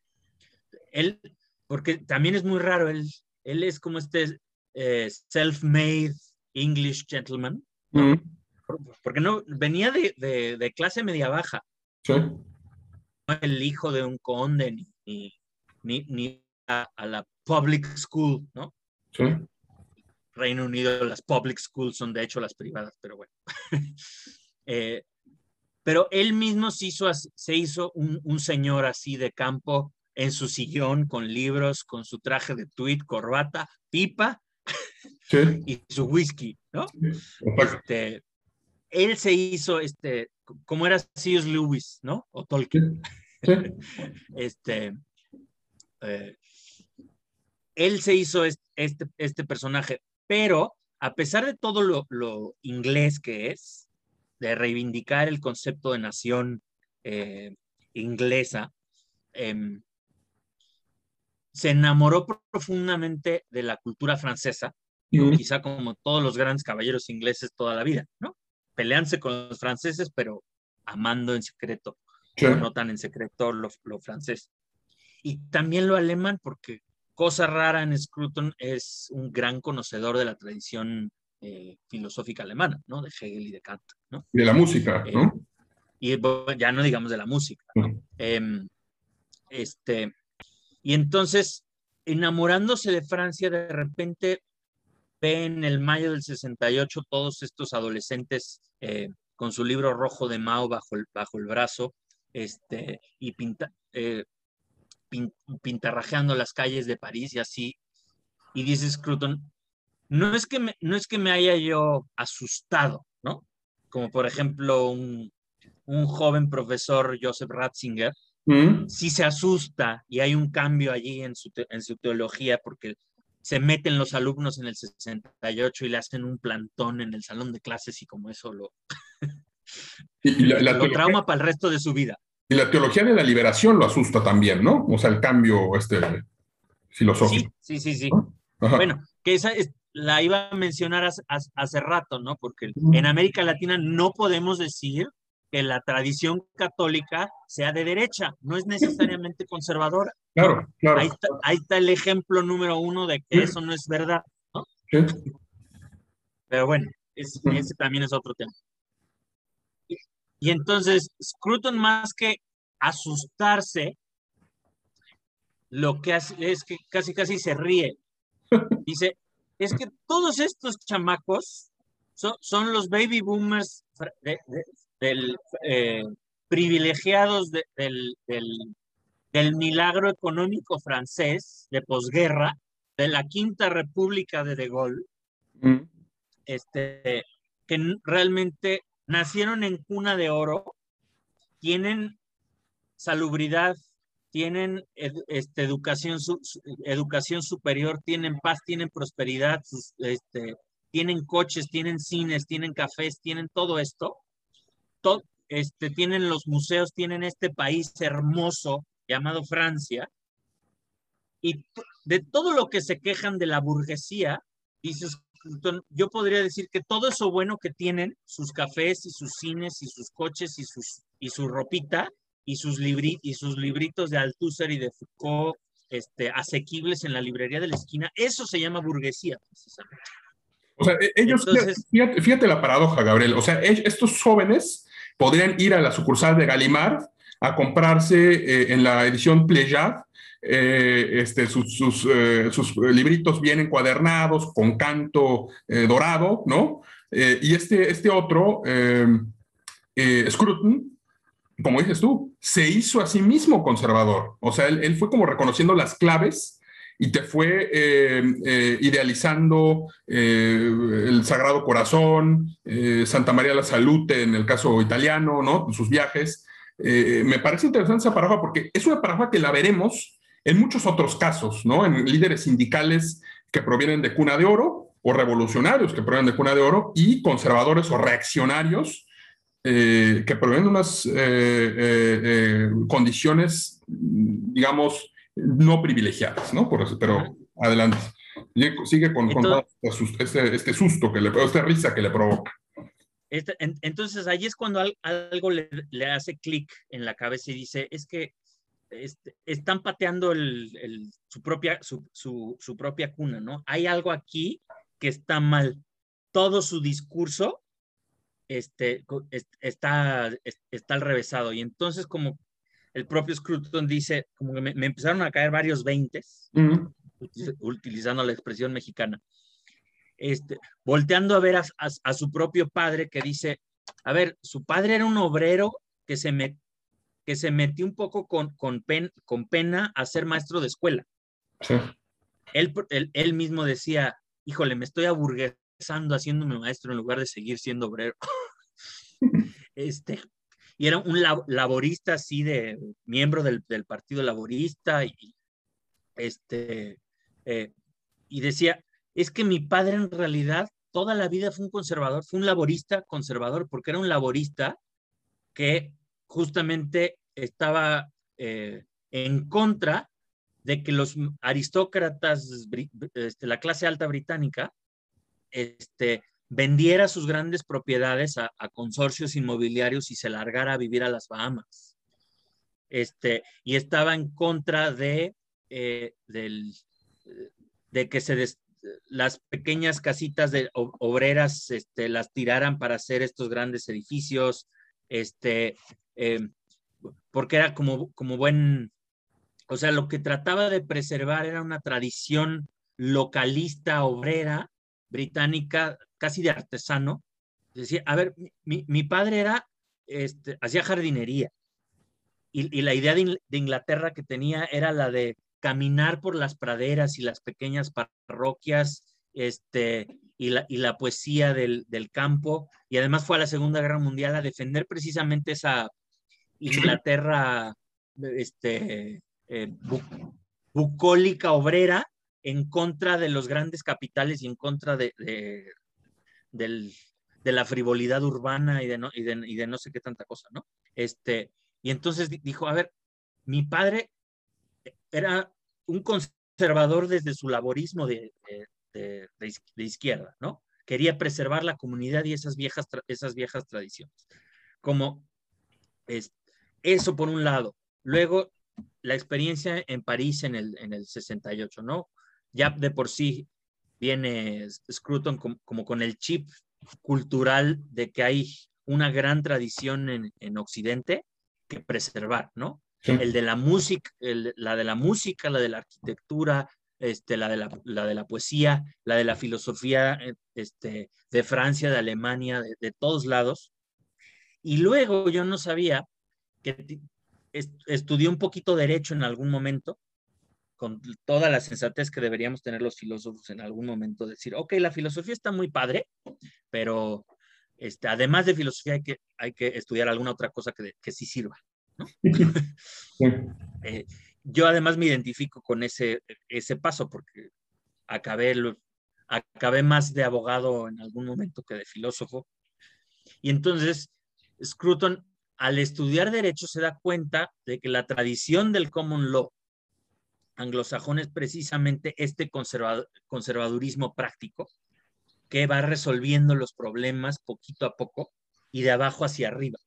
Él, porque también es muy raro, él, él es como este eh, self-made English gentleman, ¿no? Mm. Porque no, venía de, de, de, clase media baja. Sí. El hijo de un conde, ni, ni ni, ni a, a, la public school, ¿no? Sí. Reino Unido, las public schools son de hecho las privadas, pero bueno. eh, pero él mismo se hizo, se hizo un, un, señor así de campo en su sillón, con libros, con su traje de tweed, corbata, pipa sí. y su whisky, ¿no? Este, él se hizo, este, como era C.S. Lewis, ¿no? O Tolkien. Sí. este, eh, él se hizo este, este, personaje, pero a pesar de todo lo, lo, inglés que es, de reivindicar el concepto de nación eh, inglesa, eh, se enamoró profundamente de la cultura francesa, mm. quizá como todos los grandes caballeros ingleses toda la vida, ¿no? Peleanse con los franceses, pero amando en secreto, sí. no tan en secreto lo, lo francés y también lo alemán, porque cosa rara en Scruton es un gran conocedor de la tradición eh, filosófica alemana, ¿no? De Hegel y de Kant, ¿no? Y de la música, ¿no? Eh, y bueno, ya no digamos de la música, ¿no? Uh -huh. eh, este, y entonces, enamorándose de Francia, de repente ve en el mayo del 68 todos estos adolescentes eh, con su libro rojo de Mao bajo el, bajo el brazo, este, y pinta, eh, pintarrajeando las calles de París y así. Y dice Scruton, no es que me, no es que me haya yo asustado, ¿no? Como por ejemplo un, un joven profesor, Joseph Ratzinger, mm. sí se asusta y hay un cambio allí en su, te, en su teología porque se meten los alumnos en el 68 y le hacen un plantón en el salón de clases y como eso lo, y la, la lo trauma para el resto de su vida. Y la teología de la liberación lo asusta también, ¿no? O sea, el cambio este, filosófico. Sí, sí, sí. sí. Bueno, que esa es, la iba a mencionar hace, hace rato, ¿no? Porque en América Latina no podemos decir que la tradición católica sea de derecha, no es necesariamente conservadora. Claro, claro. Ahí está, ahí está el ejemplo número uno de que sí. eso no es verdad, ¿no? Sí. Pero bueno, es, ese también es otro tema. Y entonces, Scruton más que asustarse, lo que hace es que casi casi se ríe. Dice, es que todos estos chamacos son, son los baby boomers de, de, del, eh, privilegiados de, del, del, del, milagro económico francés de posguerra, de la Quinta República de De Gaulle, mm. este, que realmente nacieron en cuna de oro, tienen salubridad, tienen este, educación, educación superior, tienen paz, tienen prosperidad, este, tienen coches, tienen cines, tienen cafés, tienen todo esto. Todo, este, tienen los museos, tienen este país hermoso llamado Francia, y de todo lo que se quejan de la burguesía, dices, yo podría decir que todo eso bueno que tienen, sus cafés y sus cines y sus coches y, sus, y su ropita y sus, libri, y sus libritos de Althusser y de Foucault este, asequibles en la librería de la esquina, eso se llama burguesía, precisamente. O sea, e, ellos, fíjate, la paradoja, Gabriel, o sea, estos jóvenes podrían ir a la sucursal de Galimard a comprarse eh, en la edición Plejad eh, este, sus, sus, eh, sus, libritos bien encuadernados, con canto dorado, ¿no? y este, este otro, Scruton, como dices tú, se hizo a sí mismo conservador. O sea, él, fue como reconociendo las claves y te fue eh, eh, idealizando eh, el Sagrado Corazón, Santa María la Salute en el caso italiano, ¿no? Sus viajes. me parece interesante esa paradoja porque es una paradoja que la veremos en muchos otros casos, ¿no? En líderes sindicales que provienen de cuna de oro o revolucionarios que provienen de cuna de oro y conservadores o reaccionarios eh, que provienen de unas eh, eh, condiciones, digamos, no privilegiadas, ¿no? Por eso, pero adelante. Sigue con, este, este, este, susto, que le, esta risa que le provoca. Este, entonces, ahí es cuando algo le, hace clic en la cabeza y dice, es que este, están pateando el, su, propia, su, su, su, propia cuna, ¿no? Hay algo aquí que está mal. Todo su discurso este, está, está al revésado. Y entonces, como el propio Scruton dice, como que me, empezaron a caer varios veintes, utilizando la expresión mexicana, este, volteando a ver a, su propio padre que dice, a ver, su padre era un obrero que se, me, que se metió un poco con, con, con pena a ser maestro de escuela. Él, él, él, mismo decía, híjole, me estoy aburguesando haciéndome maestro en lugar de seguir siendo obrero. este, y era un laborista así de miembro del, Partido Laborista y este, eh, y decía, es que mi padre en realidad toda la vida fue un conservador, fue un laborista conservador, porque era un laborista que justamente estaba eh, en contra de que los aristócratas, este, la clase alta británica, este, vendiera sus grandes propiedades a, consorcios inmobiliarios y se largara a vivir a las Bahamas. Este, y estaba en contra de, eh, de que se las pequeñas casitas de obreras este, las tiraran para hacer estos grandes edificios, este, em, porque era como, como buen, o sea, lo que trataba de preservar era una tradición localista obrera británica, casi de artesano. Decía, a ver, mi, padre era, este, hacía jardinería. Y, la idea de, Inglaterra que tenía era la de caminar por las praderas y las pequeñas parroquias, este, y la, y la poesía del, campo. Y además fue a la Segunda Guerra Mundial a defender precisamente esa Inglaterra este, eh, bucólica obrera en contra de los grandes capitales y en contra de, de, la frivolidad urbana y de, no, y de, no sé qué tanta cosa, ¿no? Este, y entonces dijo, a ver, mi padre era un conservador desde su laborismo de, izquierda, ¿no? Quería preservar la comunidad y esas viejas, esas viejas tradiciones. Como es, eso por un lado. Luego, la experiencia en París en el, en el 68, ¿no? ya de por sí viene Scruton como, con el chip cultural de que hay una gran tradición en, Occidente que preservar, ¿no? El de la música, la de la música, la de la arquitectura, este, la, de la, de la poesía, la de la filosofía eh, este, de Francia, de Alemania, de, todos lados. Y luego yo no sabía que estudié un poquito derecho en algún momento con toda la sensatez que deberíamos tener los filósofos en algún momento, decir, ok, la filosofía está muy padre, pero este, además de filosofía hay que, hay que estudiar alguna otra cosa que, que sí sirva. Eh, yo además me identifico con ese, ese paso porque acabé, acabé más de abogado en algún momento que de filósofo. Y entonces Scruton al estudiar derecho se da cuenta de que la tradición del common law anglosajón es precisamente este conservadurismo práctico que va resolviendo los problemas poquito a poco y de abajo hacia arriba.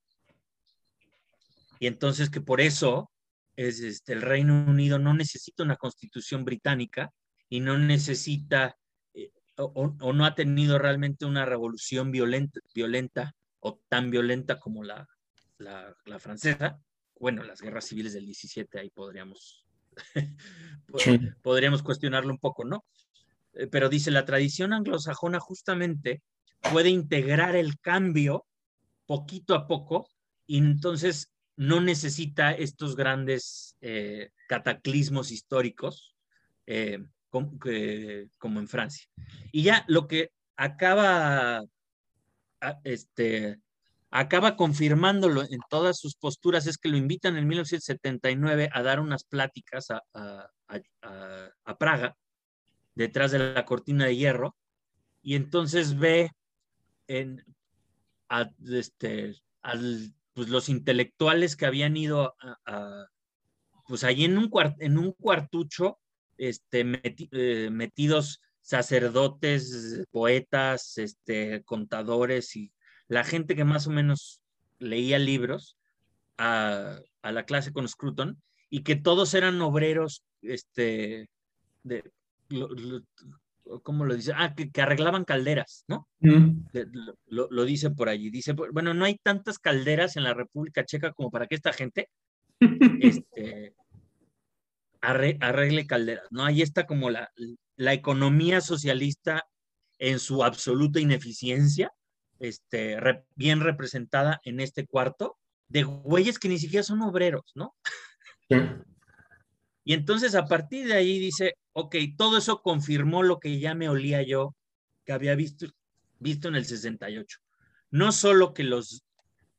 Y entonces que por eso es, este, el Reino Unido no necesita una constitución británica y no necesita eh, o, no ha tenido realmente una revolución violenta, violenta o tan violenta como la, la, la francesa. Bueno, las guerras civiles del 17 ahí podríamos podríamos cuestionarlo un poco, ¿no? Eh, pero dice, la tradición anglosajona justamente puede integrar el cambio poquito a poco y entonces no necesita estos grandes eh, cataclismos históricos eh, como, como, en Francia. Y ya lo que acaba este, acaba confirmándolo en todas sus posturas, es que lo invitan en 1979 a dar unas pláticas a, Praga, detrás de la cortina de hierro, y entonces ve en, a, este, pues los intelectuales que habían ido a, pues allí en un, en un cuartucho, este, eh, metidos sacerdotes, poetas, este, contadores y la gente que más o menos leía libros a, la clase con Scruton y que todos eran obreros, este, de, ¿cómo lo dice? Ah, que, arreglaban calderas, ¿no? Mm. Lo, dice por allí. Dice, bueno, no hay tantas calderas en la República Checa como para que esta gente este, arregle calderas, ¿no? Ahí está como la, la economía socialista en su absoluta ineficiencia, este, bien representada en este cuarto, de güeyes que ni siquiera son obreros, ¿no? Y entonces a partir de ahí dice, ok, todo eso confirmó lo que ya me olía yo, que había visto, visto en el 68. No solo que los,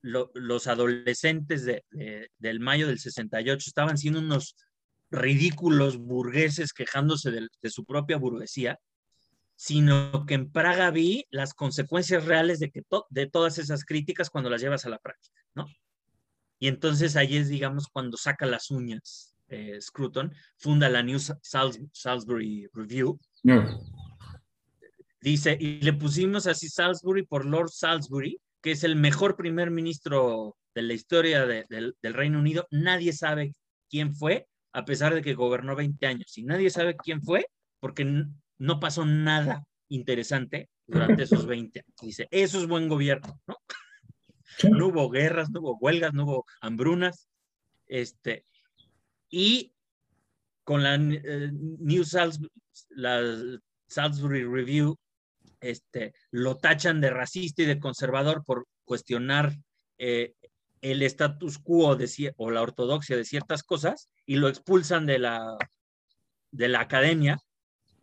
los adolescentes de, del mayo del 68 estaban siendo unos ridículos burgueses quejándose de su propia burguesía, sino que en Praga vi las consecuencias reales de, que de todas esas críticas cuando las llevas a la práctica, ¿no? Y entonces ahí es, digamos, cuando saca las uñas eh, Scruton, funda la New Salisbury Review. Dice, y le pusimos así Salisbury por Lord Salisbury, que es el mejor primer ministro de la historia del Reino Unido. Nadie sabe quién fue, a pesar de que gobernó 20 años. Y nadie sabe quién fue, porque no pasó nada interesante durante esos 20 años. Dice, eso es buen gobierno, ¿no? No hubo guerras, no hubo huelgas, no hubo hambrunas. Este, y con la eh, New Salisbury, Review, este, lo tachan de racista y de conservador por cuestionar eh, el status quo de, o la ortodoxia de ciertas cosas y lo expulsan de la, de la academia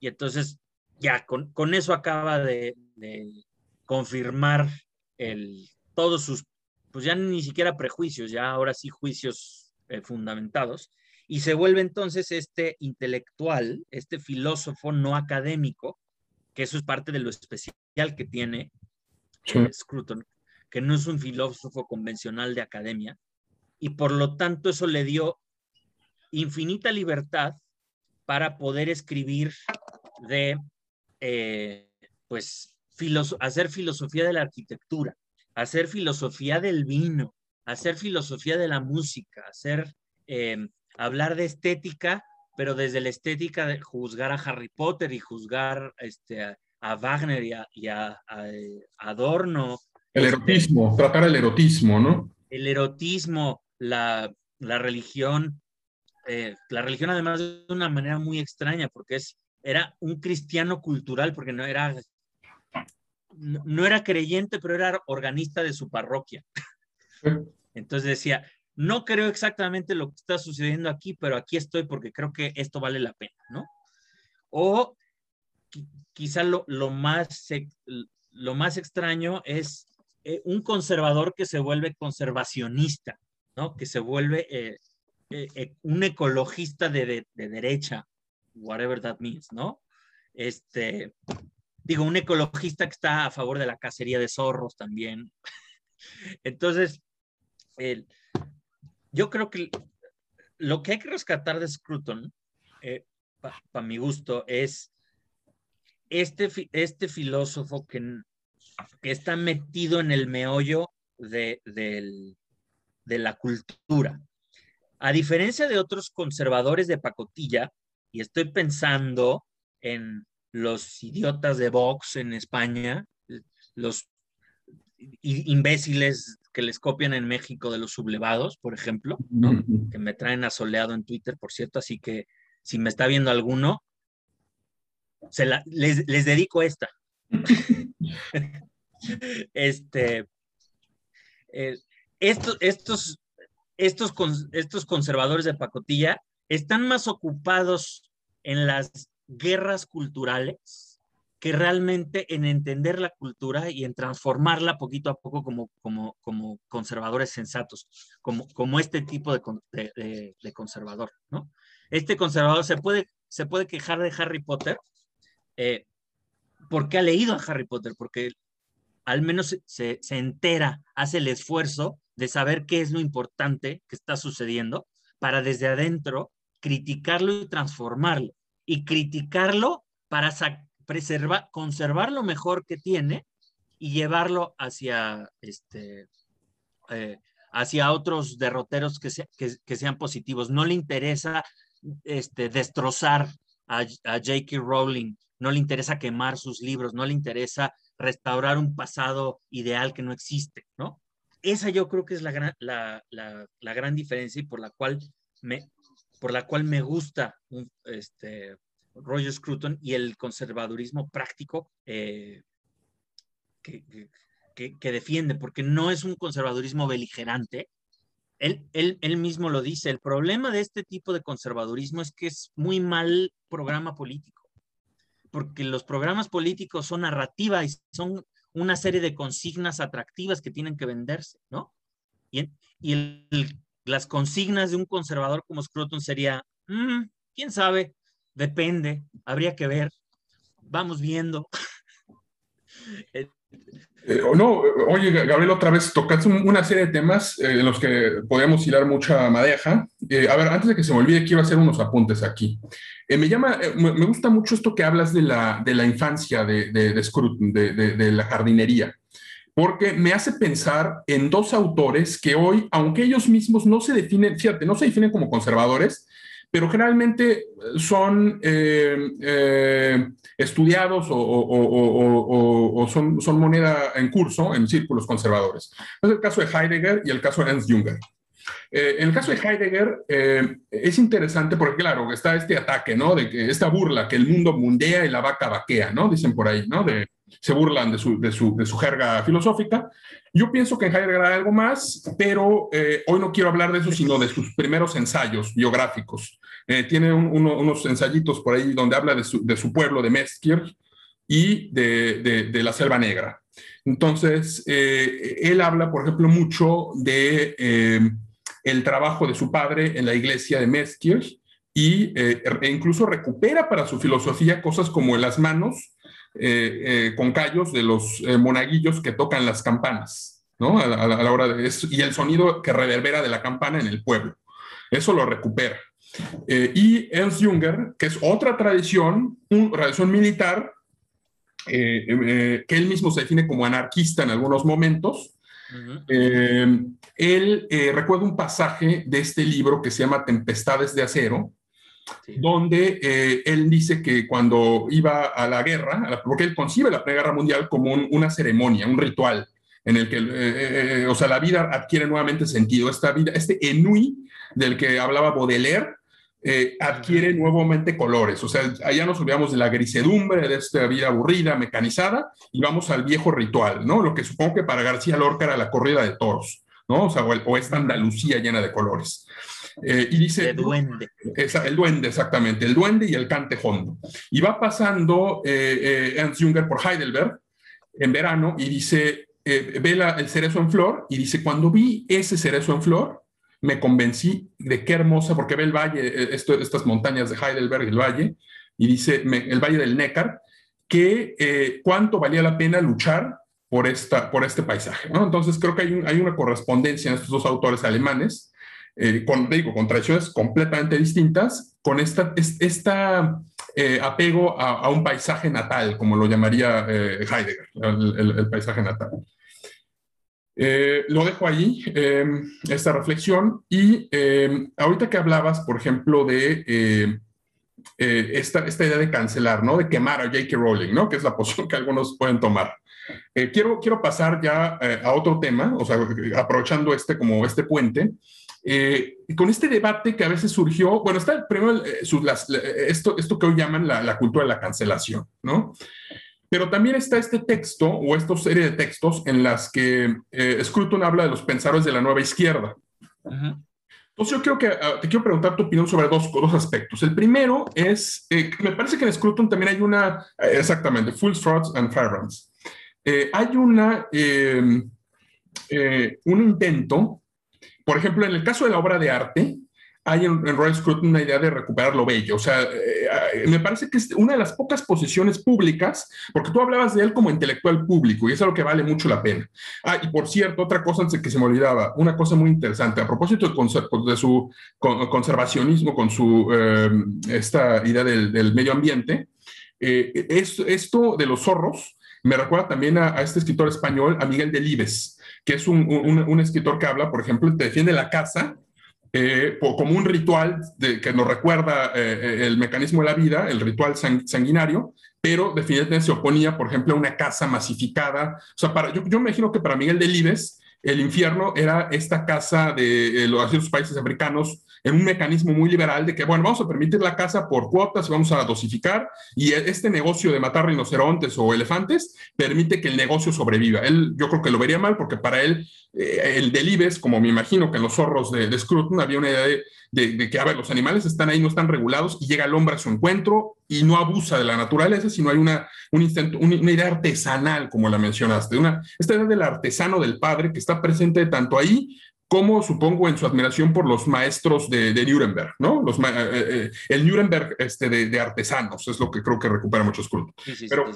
y entonces ya con, eso acaba de, confirmar el, todos sus, pues ya ni siquiera prejuicios, ya ahora sí juicios eh, fundamentados. Y se vuelve entonces este intelectual, este filósofo no académico, que eso es parte de lo especial que tiene eh, Scruton, que no es un filósofo convencional de academia, y por lo tanto eso le dio infinita libertad para poder escribir de, eh, pues, hacer filosofía de la arquitectura, hacer filosofía del vino, hacer filosofía de la música, hacer, eh, hablar de estética, pero desde la estética de juzgar a Harry Potter y juzgar este, a, Wagner y a, Adorno. El este, erotismo, tratar el erotismo, ¿no? El erotismo, la, la religión, eh, la religión además de una manera muy extraña, porque es, era un cristiano cultural, porque no era, no, era creyente, pero era organista de su parroquia. Entonces decía, no creo exactamente lo que está sucediendo aquí, pero aquí estoy porque creo que esto vale la pena, ¿no? O quizá lo, más, lo más extraño es eh, un conservador que se vuelve conservacionista, ¿no? Que se vuelve eh, eh, un ecologista de, derecha, whatever that means, ¿no? Este, digo, un ecologista que está a favor de la cacería de zorros también. Entonces, yo creo que lo que hay que rescatar de Scruton, eh, para mi gusto, es este, este filósofo que, que, está metido en el meollo de, de la cultura. A diferencia de otros conservadores de pacotilla, y estoy pensando en los idiotas de Vox en España, los imbéciles que les copian en México de los sublevados, por ejemplo, que me traen asoleado en Twitter, por cierto, así que si me está viendo alguno, se les, dedico esta. este, eh, estos, estos, estos, estos conservadores de pacotilla están más ocupados en las guerras culturales que realmente en entender la cultura y en transformarla poquito a poco como, como, como conservadores sensatos, como, como este tipo de, conservador, ¿no? Este conservador se puede, se puede quejar de Harry Potter eh, porque ha leído a Harry Potter, porque al menos se, se entera, hace el esfuerzo de saber qué es lo importante que está sucediendo para desde adentro criticarlo y transformarlo. Y criticarlo para preservar, conservar lo mejor que tiene y llevarlo hacia, este, eh, hacia otros derroteros que, que, sean positivos. No le interesa este, destrozar a, a J.K. Rowling, no le interesa quemar sus libros, no le interesa restaurar un pasado ideal que no existe, ¿no? Esa yo creo que es la gran, la, la, la gran diferencia y por la cual me, por la cual me gusta este, Roger Scruton y el conservadurismo práctico eh, que, que, defiende, porque no es un conservadurismo beligerante. Él, él, él, mismo lo dice, el problema de este tipo de conservadurismo es que es muy mal programa político, porque los programas políticos son narrativa y son una serie de consignas atractivas que tienen que venderse, ¿no? Y, y las consignas de un conservador como Scruton sería, mm, quién sabe, Depende, habría que ver. Vamos viendo. Eh, no, oye, Gabriel, otra vez tocaste una serie de temas eh, en los que podemos hilar mucha madeja. Eh, a ver, antes de que se me olvide, quiero hacer unos apuntes aquí. me llama, me, gusta mucho esto que hablas de la, de la infancia de, de, de, de, la jardinería, porque me hace pensar en dos autores que hoy, aunque ellos mismos no se definen, fíjate, no se definen como conservadores, pero generalmente son eh, eh, estudiados o, son, son, moneda en curso en círculos conservadores. Es el caso de Heidegger y el caso de Ernst Junger. Eh, en el caso de Heidegger es interesante porque, claro, está este ataque, ¿no? De que esta burla, que el mundo mundea y la vaca vaquea, ¿no? Dicen por ahí, ¿no? De, se burlan de su, de su, de su jerga filosófica. Yo pienso que en Heidegger hay algo más, pero hoy no quiero hablar de eso, sino de sus primeros ensayos biográficos. Eh, tiene unos ensayitos por ahí donde habla de su, de su pueblo, de Meskir, y de, de, la Selva Negra. Entonces, eh, él habla, por ejemplo, mucho de eh, el trabajo de su padre en la iglesia de Meskir y, e incluso recupera para su filosofía cosas como las manos con callos de los monaguillos que tocan las campanas, ¿no? A, a la hora de eso, y el sonido que reverbera de la campana en el pueblo. Eso lo recupera. Eh, y Ernst Junger, que es otra tradición, una tradición militar, eh, eh, que él mismo se define como anarquista en algunos momentos. él recuerda un pasaje de este libro que se llama Tempestades de Acero, donde él dice que cuando iba a la guerra, porque él concibe la Primera Guerra Mundial como una ceremonia, un ritual, en el que, o sea, la vida adquiere nuevamente sentido. Esta vida, este enui del que hablaba Baudelaire, eh, adquiere nuevamente colores. O sea, allá nos olvidamos de la grisedumbre, de esta vida aburrida, mecanizada, y vamos al viejo ritual, ¿no? Lo que supongo que para García Lorca era la corrida de toros, ¿no? O sea, o, esta Andalucía llena de colores. Eh, y dice... El duende. el duende, exactamente, el duende y el cante hondo. Y va pasando eh, Ernst Junger por Heidelberg en verano y dice, ve el cerezo en flor y dice, cuando vi ese cerezo en flor, me convencí de qué hermosa, porque ve el valle, eh, estas montañas de Heidelberg, el valle, y dice el valle del Neckar, que eh, cuánto valía la pena luchar por, esta, por este paisaje. ¿no? Entonces creo que hay, hay una correspondencia en estos dos autores alemanes, eh, con, digo, con tradiciones completamente distintas, con esta, esta eh, apego a, un paisaje natal, como lo llamaría eh, Heidegger, el, paisaje natal. lo dejo ahí, esta reflexión, y ahorita que hablabas, por ejemplo, de esta, esta, idea de cancelar, ¿no? De quemar a J.K. Rowling, ¿no? Que es la posición que algunos pueden tomar. quiero, quiero pasar ya a otro tema, o sea, aprovechando este como este puente, eh, con este debate que a veces surgió, bueno, está primero eh, esto, esto que hoy llaman la, cultura de la cancelación, ¿no? Pero también está este texto o esta serie de textos en las que eh, Scruton habla de los pensadores de la nueva izquierda. Entonces yo creo que ah, te quiero preguntar tu opinión sobre dos, dos aspectos. El primero es, me parece que en Scruton también hay una, exactamente, Fools, Frauds and Firebrands. hay una, un intento por ejemplo, en el caso de la obra de arte, hay en, Royal Scruton una idea de recuperar lo bello. O sea, eh, eh, me parece que es una de las pocas posiciones públicas, porque tú hablabas de él como intelectual público y es lo que vale mucho la pena. Ah, y por cierto, otra cosa antes que se me olvidaba, una cosa muy interesante, a propósito de, su conservacionismo, con su, em, esta idea del, medio ambiente, eh, esto de los zorros me recuerda también a, a este escritor español, a Miguel Delibes que es un, escritor que habla, por ejemplo, te defiende la casa eh, como un ritual que nos recuerda eh, eh, el mecanismo de la vida, el ritual sanguinario, pero definitivamente se oponía, por ejemplo, a una casa masificada. O sea, para, yo, yo imagino que para Miguel Delibes, el infierno era esta casa de los países africanos en un mecanismo muy liberal de que, bueno, vamos a permitir la caza por cuotas, vamos a dosificar y este negocio de matar rinocerontes o elefantes permite que el negocio sobreviva. Él, yo creo que lo vería mal porque para él, eh, el delibes, como me imagino que en los zorros de, de Scruton había una idea de, que, a ver, los animales están ahí, no están regulados y llega el hombre a su encuentro y no abusa de la naturaleza, sino hay una, un una idea artesanal, como la mencionaste, una, esta idea del artesano del padre que está presente tanto ahí como supongo en su admiración por los maestros de, Nuremberg, ¿no? Los, eh, eh, el Nuremberg este, de, artesanos, es lo que creo que recupera muchos cultos. pero,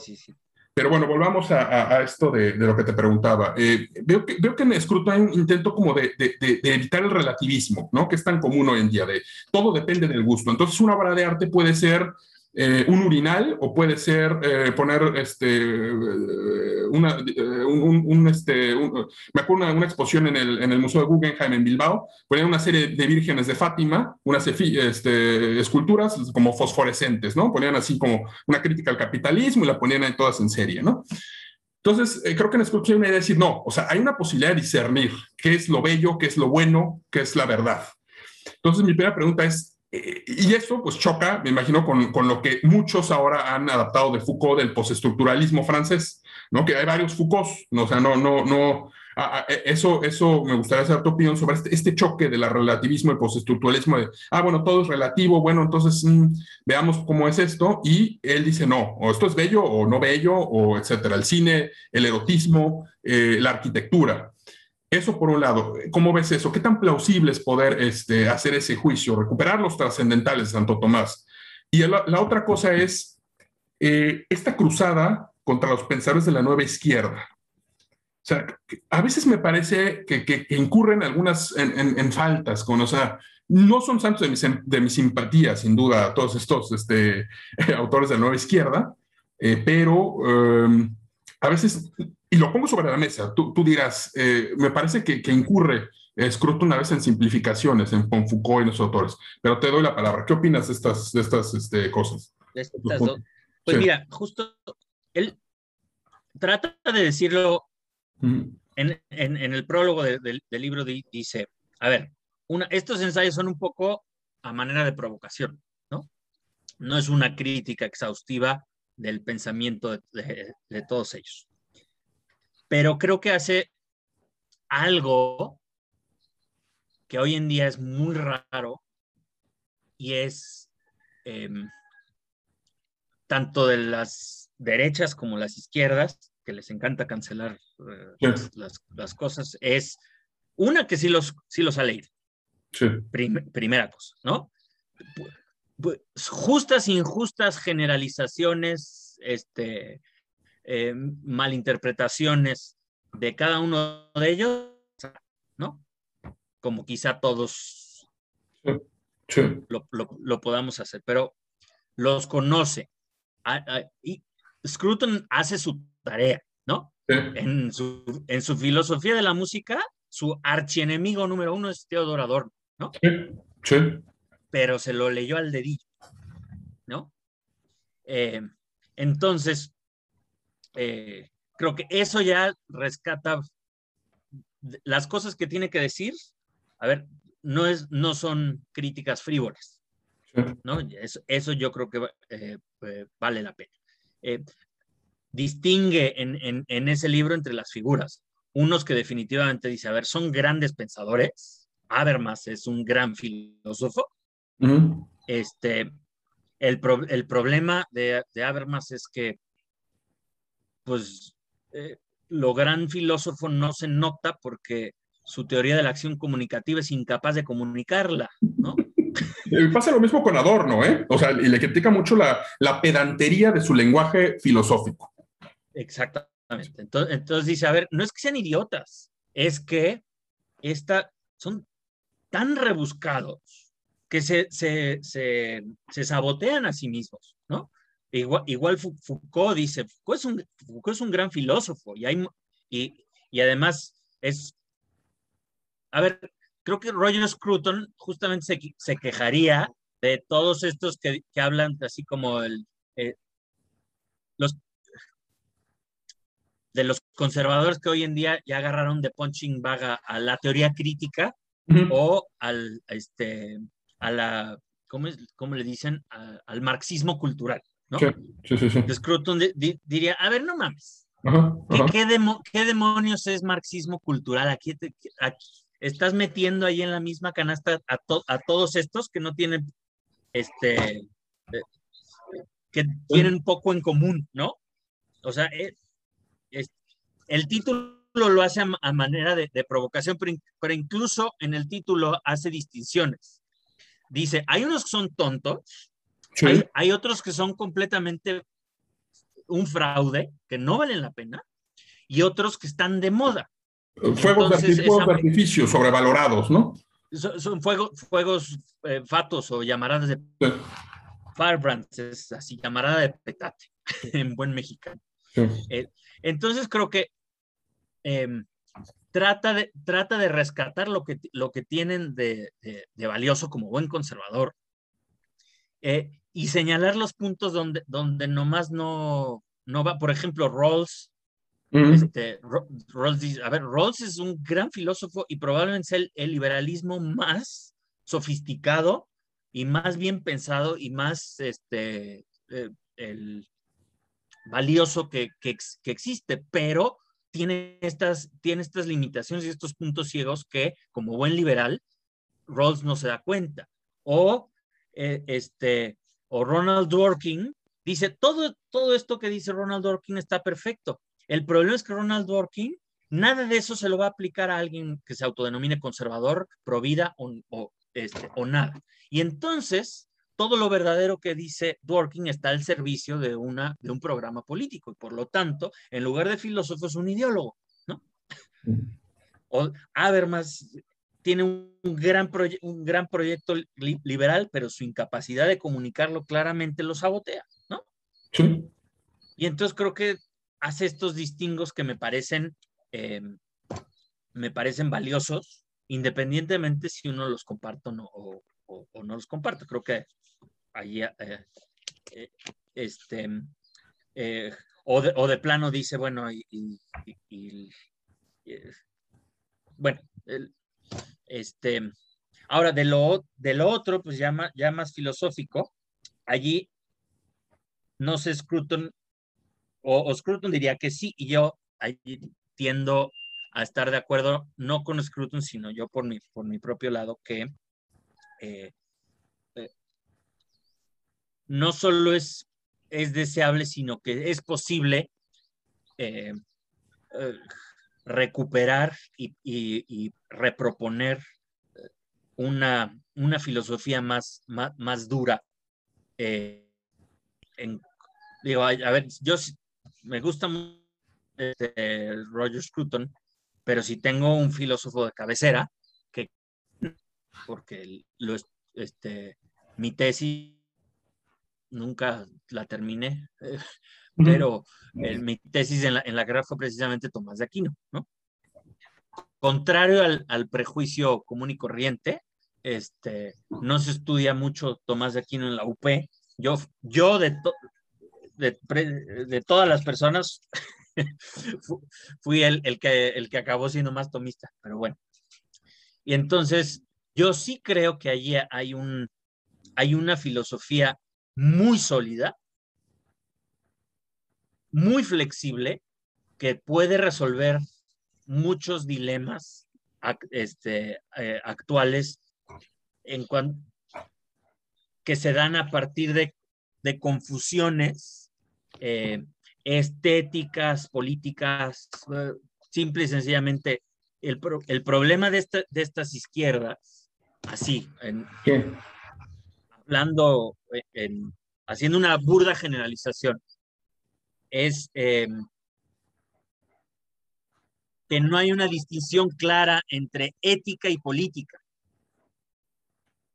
pero bueno, volvamos a, esto de, lo que te preguntaba. Eh, veo, que, veo que en Scruton hay un intento como de, evitar el relativismo, ¿no? Que es tan común hoy en día, de todo depende del gusto. Entonces, una obra de arte puede ser eh, un urinal o puede ser eh, poner este, eh, una, un, este, me acuerdo una, una exposición en el, en el, Museo de Guggenheim en Bilbao, ponían una serie de vírgenes de Fátima, unas este, esculturas como fosforescentes, ¿no? Ponían así como una crítica al capitalismo y la ponían ahí todas en serie, ¿no? Entonces, creo que en escultura hay una idea de decir, no, o sea, hay una posibilidad de discernir qué es lo bello, qué es lo bueno, qué es la verdad. Entonces, mi primera pregunta es, y eso pues choca, me imagino, con, con, lo que muchos ahora han adaptado de Foucault, del postestructuralismo francés, ¿no? Que hay varios Foucaults, ¿no? o sea, no, no, no, e, eso, eso me gustaría saber tu opinión sobre este, este choque del relativismo y postestructuralismo de, ah, bueno, todo es relativo, bueno, entonces mm, veamos cómo es esto, y él dice, no, o esto es bello o no bello, o etcétera, el cine, el erotismo, eh, la arquitectura. Eso por un lado, ¿cómo ves eso? ¿Qué tan plausible es poder este, hacer ese juicio, recuperar los trascendentales de Santo Tomás? Y la, otra cosa es eh, esta cruzada contra los pensadores de la nueva izquierda. O sea, a veces me parece que, incurren algunas en, faltas, con, o sea, no son santos de mi, de mi simpatía, sin duda, todos estos este, autores de la nueva izquierda, eh, pero em, a veces y lo pongo sobre la mesa, tú, tú dirás, eh, me parece que, que incurre escruto una vez en simplificaciones en, con Foucault y los autores, pero te doy la palabra. ¿Qué opinas de estas, de estas este, cosas? Pues mira, justo él trata de decirlo en, en, en, el prólogo del libro, dice, a ver, una, estos ensayos son un poco a manera de provocación, ¿no? No es una crítica exhaustiva del pensamiento de, de todos ellos pero creo que hace algo que hoy en día es muy raro y es em, tanto de las derechas como las izquierdas, que les encanta cancelar eh, las, cosas, es una que sí los, sí los ha leído. primera cosa, ¿no? Pues, justas, injustas generalizaciones, este, eh, malinterpretaciones de cada uno de ellos, ¿no? Como quizá todos Lo, podamos hacer, pero los conoce. y Scruton hace su tarea, ¿no? En, su, en su filosofía de la música, su archienemigo número uno es Theodor Adorno, ¿no? Sí, Pero se lo leyó al dedillo, ¿no? Eh, entonces, eh, creo que eso ya rescata las cosas que tiene que decir. A ver, no, es, no son críticas frívolas, ¿no? Eso, yo creo que eh, vale la pena. distingue en, en ese libro entre las figuras unos que definitivamente dice, a ver, son grandes pensadores. Habermas es un gran filósofo. Este, el, el, problema de, de, Habermas es que, pues, eh, lo gran filósofo no se nota porque su teoría de la acción comunicativa es incapaz de comunicarla, ¿no? Eh, pasa lo mismo con Adorno, ¿eh? O sea, y le critica mucho la, la pedantería de su lenguaje filosófico. Exacto. Entonces, entonces dice, a ver, no es que sean idiotas, es que esta, son tan rebuscados que se, se, se, se sabotean a sí mismos. Igual, igual Foucault dice, Foucault es, un, Foucault es un gran filósofo y, hay, y, y además es, a ver, creo que Roger Scruton justamente se, se quejaría de todos estos que, que hablan así como el, eh, los, de los conservadores que hoy en día ya agarraron de punching bag a, la teoría crítica o al, este, a la, ¿cómo, es, cómo le dicen? al marxismo cultural, ¿no? Sí, sí, sí. Scruton diría, a ver, no mames. ¿Qué, ¿Qué, demonios es marxismo cultural? Aquí, estás metiendo ahí en la misma canasta a, a todos estos que no tienen, este, eh, que tienen poco en común, ¿no? O sea, eh, el título lo hace a, manera de, provocación, pero, incluso en el título hace distinciones. Dice, hay unos que son tontos, hay, otros que son completamente un fraude, que no valen la pena, y otros que están de moda. Fuegos, de, artificio sobrevalorados, ¿no? Son, fuegos eh, fatos o llamaradas de firebrands, es así, llamarada de petate, en buen mexicano. Eh, entonces creo que Em, trata, de, trata de rescatar lo que, lo que tienen de, valioso como buen conservador eh, y señalar los puntos donde, donde nomás no, no va. Por ejemplo, Rawls. Este, Rawls a ver, Rawls es un gran filósofo y probablemente es el, liberalismo más sofisticado y más bien pensado y más este, eh, el valioso que, que, que, existe, pero tiene estas, tiene estas limitaciones y estos puntos ciegos que, como buen liberal, Rawls no se da cuenta. O, eh, este, o Ronald Dworkin dice, todo, todo esto que dice Ronald Dworkin está perfecto. El problema es que Ronald Dworkin, nada de eso se lo va a aplicar a alguien que se autodenomine conservador, provida o, o, este, o nada. Y entonces, todo lo verdadero que dice Dworkin está al servicio de, una, de un programa político y por lo tanto, en lugar de filósofo es un ideólogo, ¿no? O Habermas tiene un gran, un gran proyecto liberal, pero su incapacidad de comunicarlo claramente lo sabotea, ¿no? Sí. Y entonces creo que hace estos distingos que me parecen, eh, me parecen valiosos, independientemente si uno los comparte o no, o, o no los comparto. Creo que ahí, eh, eh, este, eh, o, de, o, de, plano dice, bueno, y, bueno, este, ahora de lo, de lo otro, pues ya más, ya más filosófico, allí no se Scruton, o, o, Scruton diría que sí, y yo allí tiendo a estar de acuerdo, no con Scruton, sino yo por mi, por mi propio lado, que no solo es, es deseable, sino que es posible eh, eh, recuperar y, reproponer eh, una, filosofía más, dura. digo, a, ver, yo me gusta mucho este, Roger Scruton, pero si tengo un filósofo de cabecera, que porque este, mi tesis nunca la terminé, pero mi tesis en la, en la, guerra fue precisamente Tomás de Aquino, ¿no? Contrario al, prejuicio común y corriente, este, no se estudia mucho Tomás de Aquino en la UP. Yo, yo de, todas las personas fui el, el, que, el que acabó siendo más tomista, pero bueno. Y entonces, yo sí creo que allí hay, un, hay una filosofía muy sólida, muy flexible, que puede resolver muchos dilemas este, eh, actuales en que se dan a partir de, de confusiones eh, estéticas, políticas, eh, simple y sencillamente el, el problema de, de, estas izquierdas, así, en, hablando, en, haciendo una burda generalización, es em, que no hay una distinción clara entre ética y política.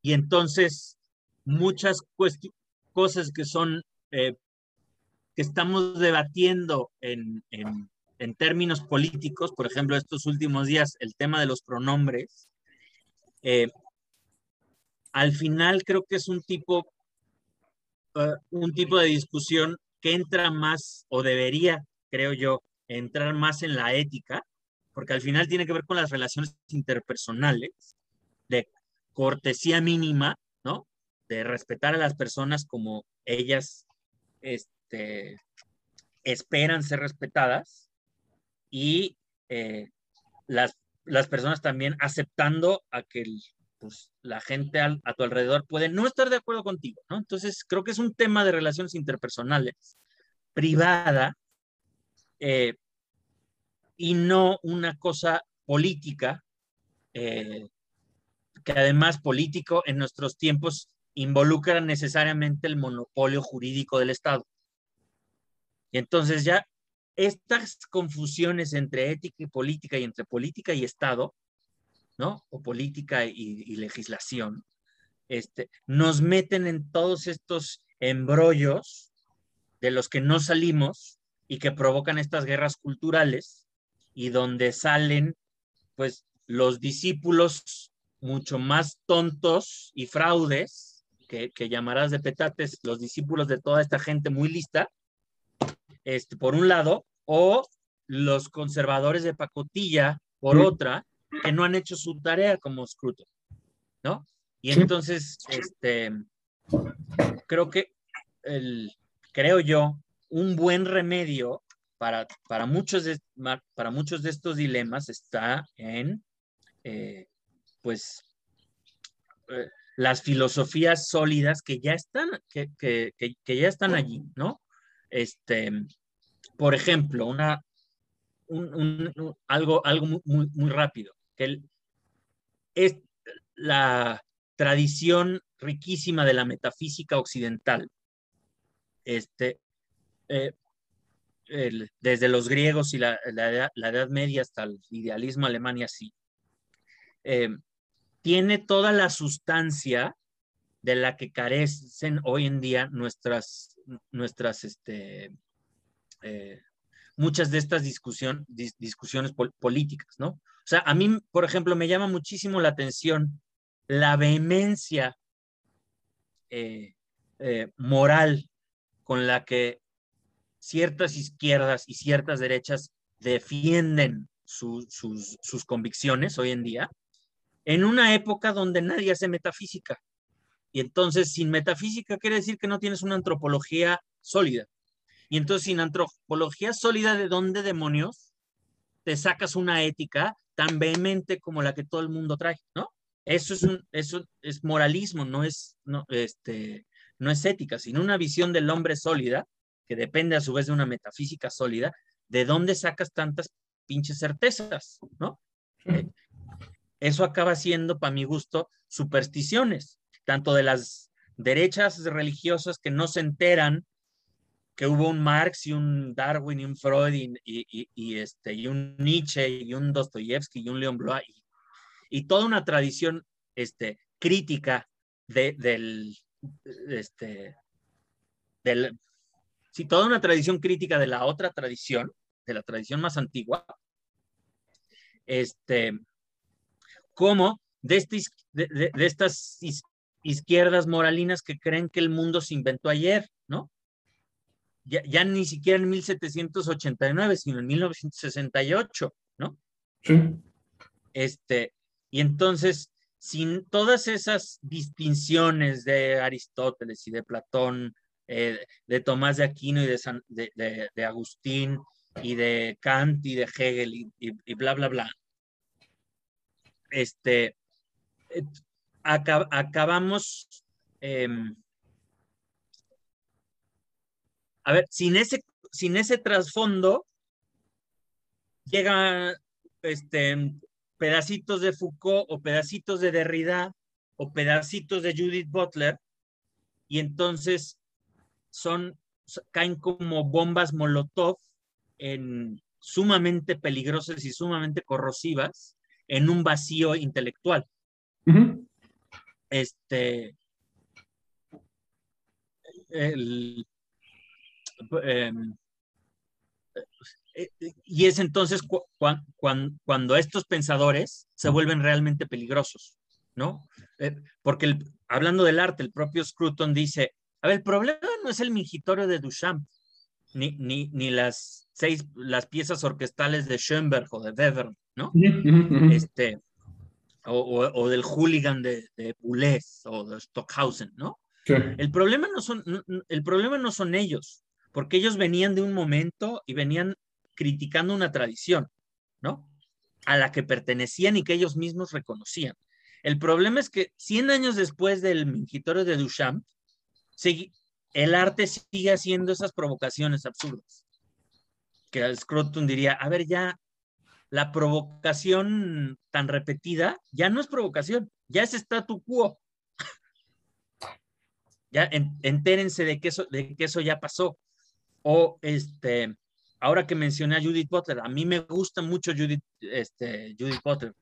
Y entonces muchas cosas que son eh, que estamos debatiendo en, en, términos políticos, por ejemplo, estos últimos días, el tema de los pronombres, eh, al final creo que es un tipo, eh, un tipo de discusión que entra más, o debería, creo yo, entrar más en la ética, porque al final tiene que ver con las relaciones interpersonales, de cortesía mínima, ¿no? De respetar a las personas como ellas este, esperan ser respetadas y eh, las, las personas también aceptando a que pues, la gente a tu alrededor puede no estar de acuerdo contigo, ¿no? Entonces, creo que es un tema de relaciones interpersonales, privada, eh, y no una cosa política, eh, que además político en nuestros tiempos involucra necesariamente el monopolio jurídico del Estado. Y entonces ya estas confusiones entre ética y política y entre política y Estado, ¿no? O política y, legislación, este, nos meten en todos estos embrollos de los que no salimos y que provocan estas guerras culturales y donde salen, pues, los discípulos mucho más tontos y fraudes, que, que llamarás de petates, los discípulos de toda esta gente muy lista, este, por un lado, o los conservadores de pacotilla, por otra, que no han hecho su tarea como Scruton, ¿no? Y entonces, este, creo que, el, creo yo, un buen remedio para, para, muchos, de, para muchos de estos dilemas está en, eh, pues, eh, las filosofías sólidas que ya están, que, que, que, ya están allí, ¿no? Este, por ejemplo, una, algo, algo muy, muy, rápido, es la tradición riquísima de la metafísica occidental, este, eh, desde los griegos y la, la, Edad Media hasta el idealismo alemán y así, eh, tiene toda la sustancia de la que carecen hoy en día nuestras, nuestras, este, eh, muchas de estas discusiones políticas, ¿no? O sea, a mí, por ejemplo, me llama muchísimo la atención la vehemencia eh, eh, moral con la que ciertas izquierdas y ciertas derechas defienden sus, sus convicciones hoy en día, en una época donde nadie hace metafísica. Y entonces, sin metafísica quiere decir que no tienes una antropología sólida. Y entonces, sin antropología sólida, ¿de dónde demonios te sacas una ética tan vehemente como la que todo el mundo trae, ¿no? Eso es, un, eso es moralismo, no es, no, este, no es ética, sino una visión del hombre sólida, que depende a su vez de una metafísica sólida, ¿de dónde sacas tantas pinches certezas, ¿no? Eh, eso acaba siendo, para mi gusto, supersticiones tanto de las derechas religiosas que no se enteran que hubo un Marx y un Darwin y un Freud y, este, y un Nietzsche y un Dostoyevsky y un Leon Bloy y, toda una tradición este, crítica de, del, este, del, sí, toda una tradición crítica de la otra tradición, de la tradición más antigua, este, como de, este, de estas izquierdas moralinas que creen que el mundo se inventó ayer, ¿no? Ya, ni siquiera en 1789, sino en 1968, ¿no? Sí. Este, y entonces, sin todas esas distinciones de Aristóteles y de Platón, eh, de Tomás de Aquino y de, de, Agustín y de Kant y de Hegel y, bla, bla, bla, este, eh, acabamos, em, a ver, sin ese, sin ese trasfondo, llegan este, pedacitos de Foucault o pedacitos de Derrida o pedacitos de Judith Butler y entonces son, caen como bombas Molotov en sumamente peligrosas y sumamente corrosivas en un vacío intelectual. Este. El, eh, y es entonces cuando estos pensadores se vuelven realmente peligrosos, ¿no? Eh, porque hablando del arte, el propio Scruton dice, a ver, el problema no es el mingitorio de Duchamp, ni, ni, ni las seis, las piezas orquestales de Schoenberg o de Webern, ¿no? Este, o, del hooligan de, de o de Stockhausen, ¿no? El, problema no son, el problema no son ellos, porque ellos venían de un momento y venían criticando una tradición, ¿no? A la que pertenecían y que ellos mismos reconocían. El problema es que 100 años después del mingitorio de Duchamp, el arte sigue haciendo esas provocaciones absurdas. Que Scruton diría, a ver, ya la provocación tan repetida ya no es provocación, ya es statu quo. ya entérense de que, eso, de que eso ya pasó. O este, ahora que mencioné a Judith Butler, a mí me gusta mucho Judith, este, Judith Butler,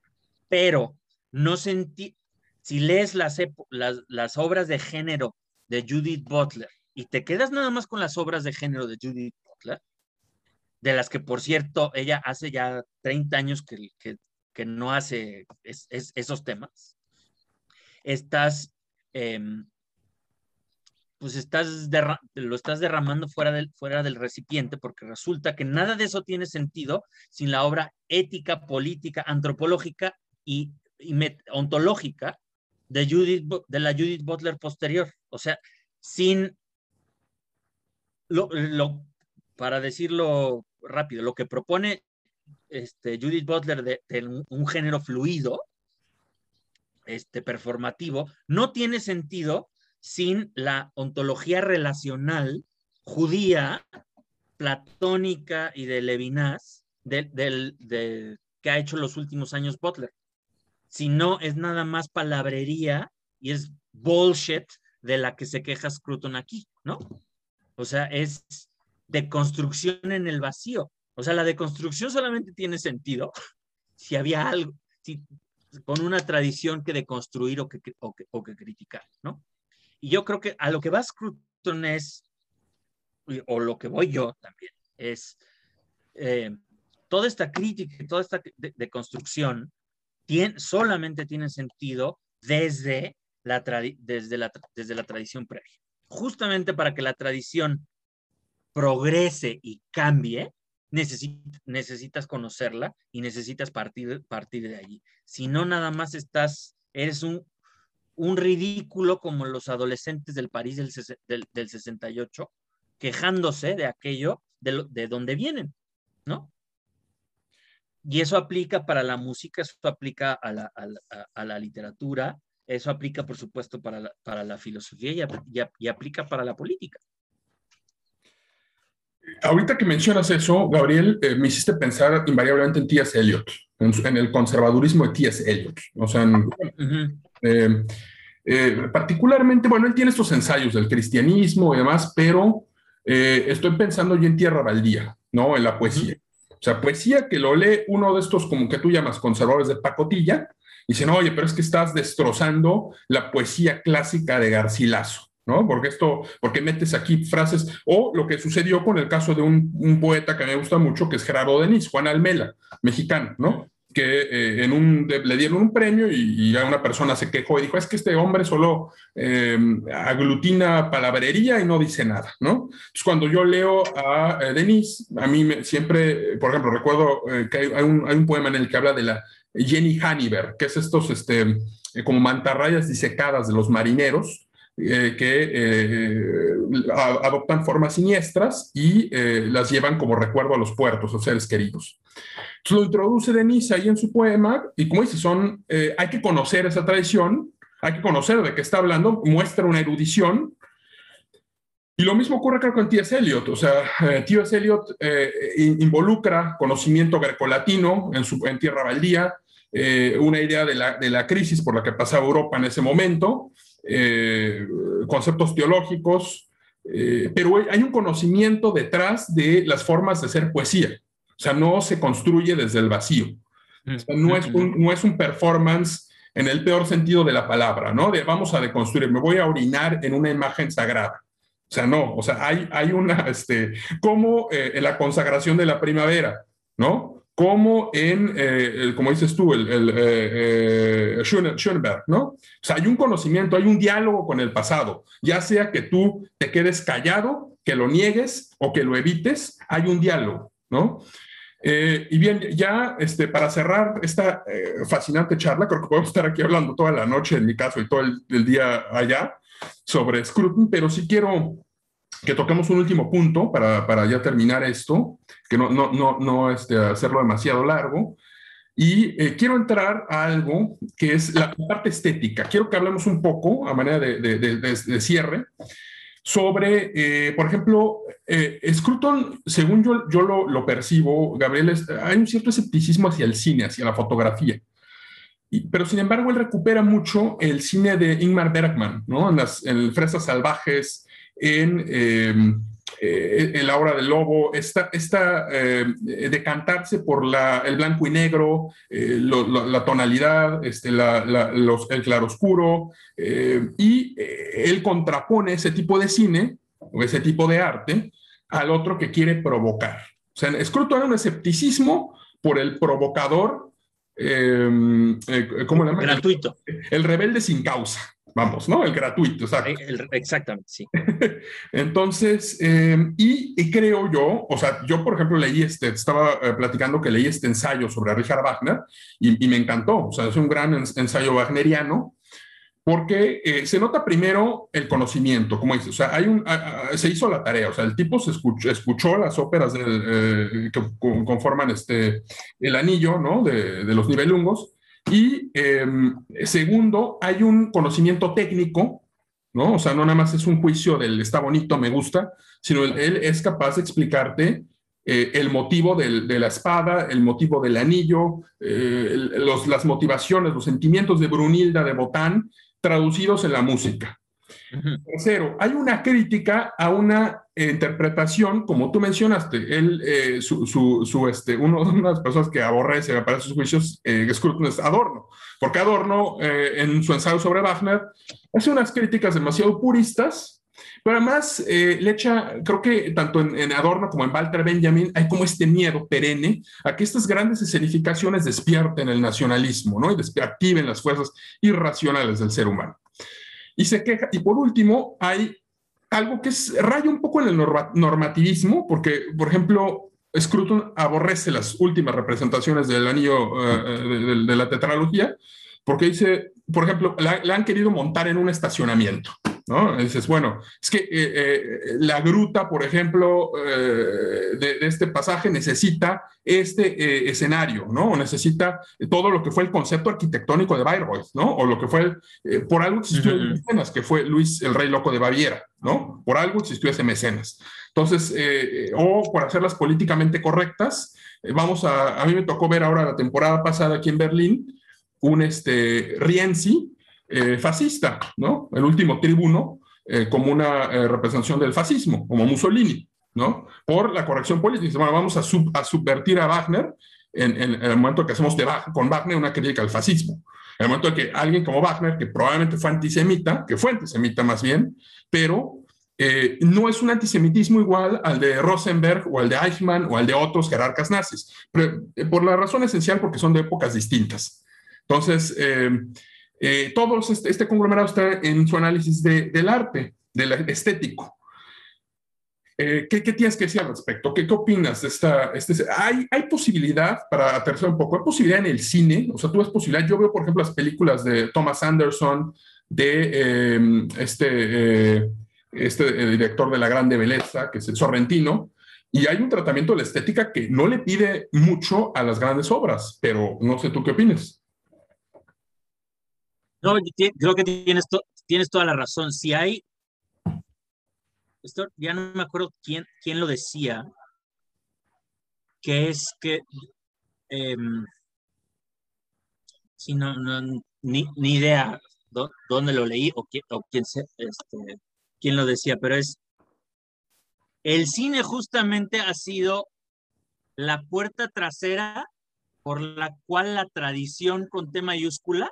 pero no sentí, si lees las, las, las obras de género de Judith Butler y te quedas nada más con las obras de género de Judith Butler, de las que, por cierto, ella hace ya 30 años que, que, no hace esos temas, estás, em, pues estás lo estás derramando fuera del, fuera del recipiente porque resulta que nada de eso tiene sentido sin la obra ética, política, antropológica y, ontológica de, Judith, de la Judith Butler posterior. O sea, sin lo, para decirlo rápido, lo que propone este, Judith Butler de, un, género fluido, este, performativo, no tiene sentido sin la ontología relacional judía, platónica y de Levinas de, que ha hecho los últimos años Butler. Si no, es nada más palabrería y es bullshit de la que se queja Scruton aquí, ¿no? O sea, es de construcción en el vacío. O sea, la deconstrucción solamente tiene sentido si había algo, si, con una tradición que deconstruir o que, o que, o que criticar, ¿no? Y yo creo que a lo que va Scruton es, o lo que voy yo también, es eh, toda esta crítica, toda esta deconstrucción tiene, solamente tiene sentido desde la, desde, la, desde la tradición previa. Justamente para que la tradición progrese y cambie, necesitas conocerla y necesitas partir, partir de allí. Si no, nada más estás, eres un, un ridículo como los adolescentes del París del, del, 68, quejándose de aquello de, de donde vienen, ¿no? Y eso aplica para la música, eso aplica a la, a la, literatura, eso aplica, por supuesto, para la, para la filosofía y, y aplica para la política ahorita que mencionas eso, Gabriel, eh, me hiciste pensar invariablemente en T.S. Eliot, en, el conservadurismo de T.S. Eliot. O sea, eh, eh, particularmente, bueno, él tiene estos ensayos del cristianismo y demás, pero estoy pensando yo en Tierra Baldía, ¿no? En la poesía. O sea, poesía que lo lee uno de estos, como que tú llamas conservadores de pacotilla, y dicen, oye, pero es que estás destrozando la poesía clásica de Garcilaso. ¿no? Porque esto, porque metes aquí frases, o lo que sucedió con el caso de un, poeta que me gusta mucho, que es Gerardo Denis, Juan Almela, mexicano, ¿no? Que eh, en un, le dieron un premio y, a una persona se quejó y dijo, es que este hombre solo em, aglutina palabrería y no dice nada, ¿no? Entonces, cuando yo leo a eh, Denis, a mí siempre, por ejemplo, recuerdo eh, que hay, un, hay, un, poema en el que habla de la Jenny Haniver, que es estos, este, como mantarrayas disecadas de los marineros, eh, que eh, adoptan formas siniestras y eh, las llevan como recuerdo a los puertos, a seres queridos. Entonces lo introduce Denise ahí en su poema y como dice, son, hay que conocer esa tradición, hay que conocer de qué está hablando, muestra una erudición. Y lo mismo ocurre creo con T.S. Eliot, o sea, T.S. Eliot involucra conocimiento grecolatino en, su, en Tierra Baldía, una idea de la, de la crisis por la que pasaba Europa en ese momento, eh, conceptos teológicos, eh, pero hay un conocimiento detrás de las formas de ser poesía. O sea, no se construye desde el vacío. no, es un, no es un performance en el peor sentido de la palabra, ¿no? De vamos a deconstruir, me voy a orinar en una imagen sagrada. O sea, no, o sea, hay, hay una, este, como eh, en la consagración de la primavera, ¿no? Como en, eh, como dices tú, el, el eh, eh, Schoenberg, ¿no? O sea, hay un conocimiento, hay un diálogo con el pasado, ya sea que tú te quedes callado, que lo niegues o que lo evites, hay un diálogo, ¿no? y bien, ya este, para cerrar esta fascinante charla, creo que podemos estar aquí hablando toda la noche, en mi caso, y todo el, el día allá, sobre Scruton, pero sí quiero que toquemos un último punto para, para ya terminar esto, que no, no, no, no este, hacerlo demasiado largo. Y eh, quiero entrar a algo que es la parte estética. Quiero que hablemos un poco, a manera de, de, cierre, sobre, eh, por ejemplo, eh, Scruton, según yo, yo lo, percibo, Gabriel, hay un cierto escepticismo hacia el cine, hacia la fotografía. Pero sin embargo, él recupera mucho el cine de Ingmar Bergman, ¿no? En las en Fresas Salvajes, en, em, eh, en la obra del lobo, esta, esta eh, decantarse por la, el blanco y negro, eh, la tonalidad, este, la, los, el claroscuro, y él contrapone ese tipo de cine o ese tipo de arte al otro que quiere provocar. O sea, Scruton era un escepticismo por el provocador, em, ¿cómo le llaman? Gratuito. El rebelde sin causa vamos, ¿no? El gratuito, exacto. exactamente, sí. Entonces, em, y, creo yo, o sea, yo por ejemplo leí este, estaba eh, platicando que leí este ensayo sobre Richard Wagner y, me encantó, o sea, es un gran ensayo wagneriano porque eh, se nota primero el conocimiento, como dices, o sea, hay un, se hizo la tarea, o sea, el tipo se escuchó, escuchó las óperas eh, que conforman este, el anillo, ¿no? De, de los nivelungos, y em, segundo, hay un conocimiento técnico, ¿no? O sea, no nada más es un juicio del está bonito, me gusta, sino él, es capaz de explicarte eh, el motivo del, de la espada, el motivo del anillo, eh, los, las motivaciones, los sentimientos de Brunilda de Botán traducidos en la música. Tercero, hay una crítica a una interpretación, como tú mencionaste, él, eh, su, su, este, uno, de las personas que aborrece, parece sus juicios, eh, es Adorno, porque Adorno, eh, en su ensayo sobre Wagner, hace unas críticas demasiado puristas, pero además eh, le echa, creo que tanto en, en, Adorno como en Walter Benjamin, hay como este miedo perenne a que estas grandes escenificaciones despierten el nacionalismo, ¿no? Y activen las fuerzas irracionales del ser humano y se queja. Y por último, hay algo que es, raya un poco en el normativismo, porque, por ejemplo, Scruton aborrece las últimas representaciones del anillo eh, de, la tetralogía, porque dice, por ejemplo, la, han querido montar en un estacionamiento. ¿No? dices, bueno, es que eh, eh, la gruta, por ejemplo, eh, de, este pasaje necesita este escenario, ¿no? O necesita todo lo que fue el concepto arquitectónico de Bayreuth, ¿no? O lo que fue, por algo existió el mecenas, que fue Luis el Rey Loco de Baviera, ¿no? Por algo existió ese mecenas. Entonces, o por hacerlas políticamente correctas, vamos a, a mí me tocó ver ahora la temporada pasada aquí en Berlín, un este, Rienzi, eh, fascista, ¿no? El último tribuno, como una representación del fascismo, como Mussolini, ¿no? Por la corrección política. Bueno, vamos a, subvertir a Wagner en, el momento que hacemos de, con Wagner una crítica al fascismo. En el momento que alguien como Wagner, que probablemente fue antisemita, que fue antisemita más bien, pero eh, no es un antisemitismo igual al de Rosenberg o al de Eichmann o al de otros jerarcas nazis, eh, por la razón esencial porque son de épocas distintas. Entonces, eh, todos este, este, conglomerado está en su análisis del arte, del estético. ¿qué, tienes que decir al respecto? ¿Qué, qué opinas de esta? Este, ¿hay, ¿Hay posibilidad, para aterrizar un poco, hay posibilidad en el cine? O sea, tú ves posibilidad. Yo veo, por ejemplo, las películas de Thomas Anderson, de este este director de La Grande Belleza, que es el Sorrentino, y hay un tratamiento de la estética que no le pide mucho a las grandes obras, pero no sé tú qué opinas. No, creo que tienes, toda la razón. Si hay, esto ya no me acuerdo quién, quién lo decía, que es que, em, si no, ni, ni, idea dónde lo leí o, quién, o quién se, este, quién lo decía, pero es, el cine justamente ha sido la puerta trasera por la cual la tradición con T mayúscula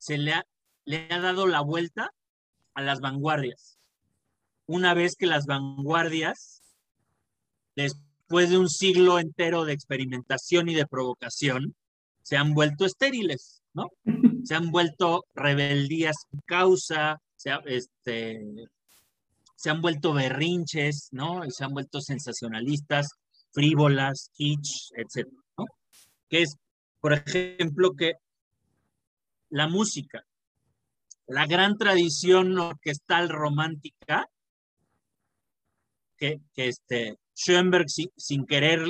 se le ha, le ha dado la vuelta a las vanguardias. Una vez que las vanguardias, después de un siglo entero de experimentación y de provocación, se han vuelto estériles, ¿no? Se han vuelto rebeldías sin causa, se, este, se han vuelto berrinches, ¿no? Y se han vuelto sensacionalistas, frívolas, kitsch, etc. ¿no? Que es, por ejemplo, que la música, la gran tradición orquestal romántica, que, este, Schoenberg sin, querer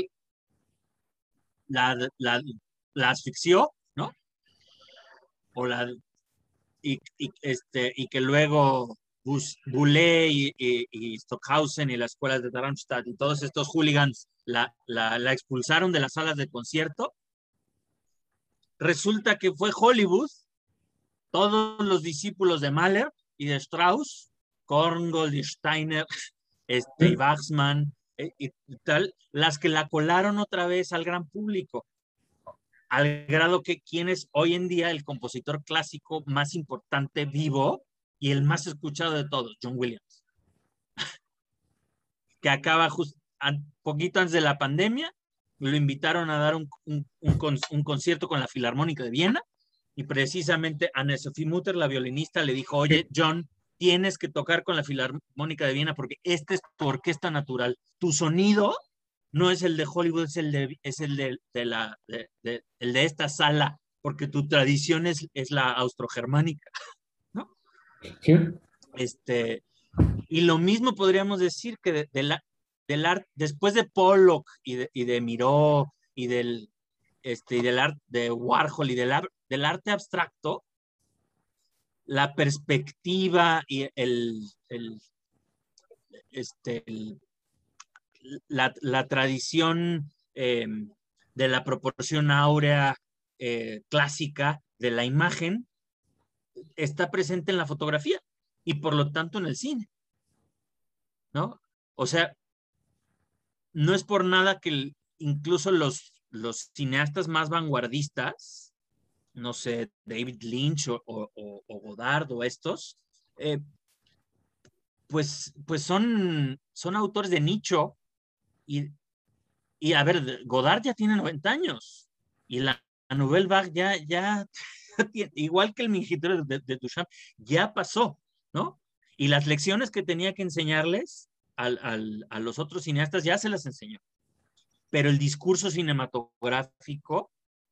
la, la, asfixió, ¿no? O la y, este, y que luego Boulez y, Stockhausen y las escuelas de Darmstadt y todos estos hooligans la, la, expulsaron de las salas de concierto. Resulta que fue Hollywood, todos los discípulos de Mahler y de Strauss, Korngold y Steiner, este, y eh, y tal, las que la colaron otra vez al gran público al grado que quién es hoy en día el compositor clásico más importante vivo y el más escuchado de todos, John Williams, que acaba justo poquito antes de la pandemia, lo invitaron a dar un, un, concierto con la Filarmónica de Viena y precisamente Anne Sophie Mutter, la violinista, le dijo, oye, John, tienes que tocar con la Filarmónica de Viena porque este es tu orquesta natural. Tu sonido no es el de Hollywood, es el de, es el de, la, de, el de esta sala, porque tu tradición es, es la austrogermánica, ¿no? Sí. Este, y lo mismo podríamos decir que la, del arte, después de Pollock y de, y de Miró y del, este, y del arte de Warhol y del, del arte abstracto, la perspectiva y el, el este, el, la, tradición eh, de la proporción áurea eh, clásica de la imagen está presente en la fotografía y por lo tanto en el cine. ¿No? O sea, no es por nada que incluso los, los cineastas más vanguardistas, no sé, David Lynch o, Godard o estos, eh, pues, pues son, son autores de nicho y, a ver, Godard ya tiene 90 años y la, Nouvelle Vague ya, ya, igual que el Mingitorio de, de, Duchamp, ya pasó, ¿no? Y las lecciones que tenía que enseñarles a los otros cineastas ya se las enseñó. Pero el discurso cinematográfico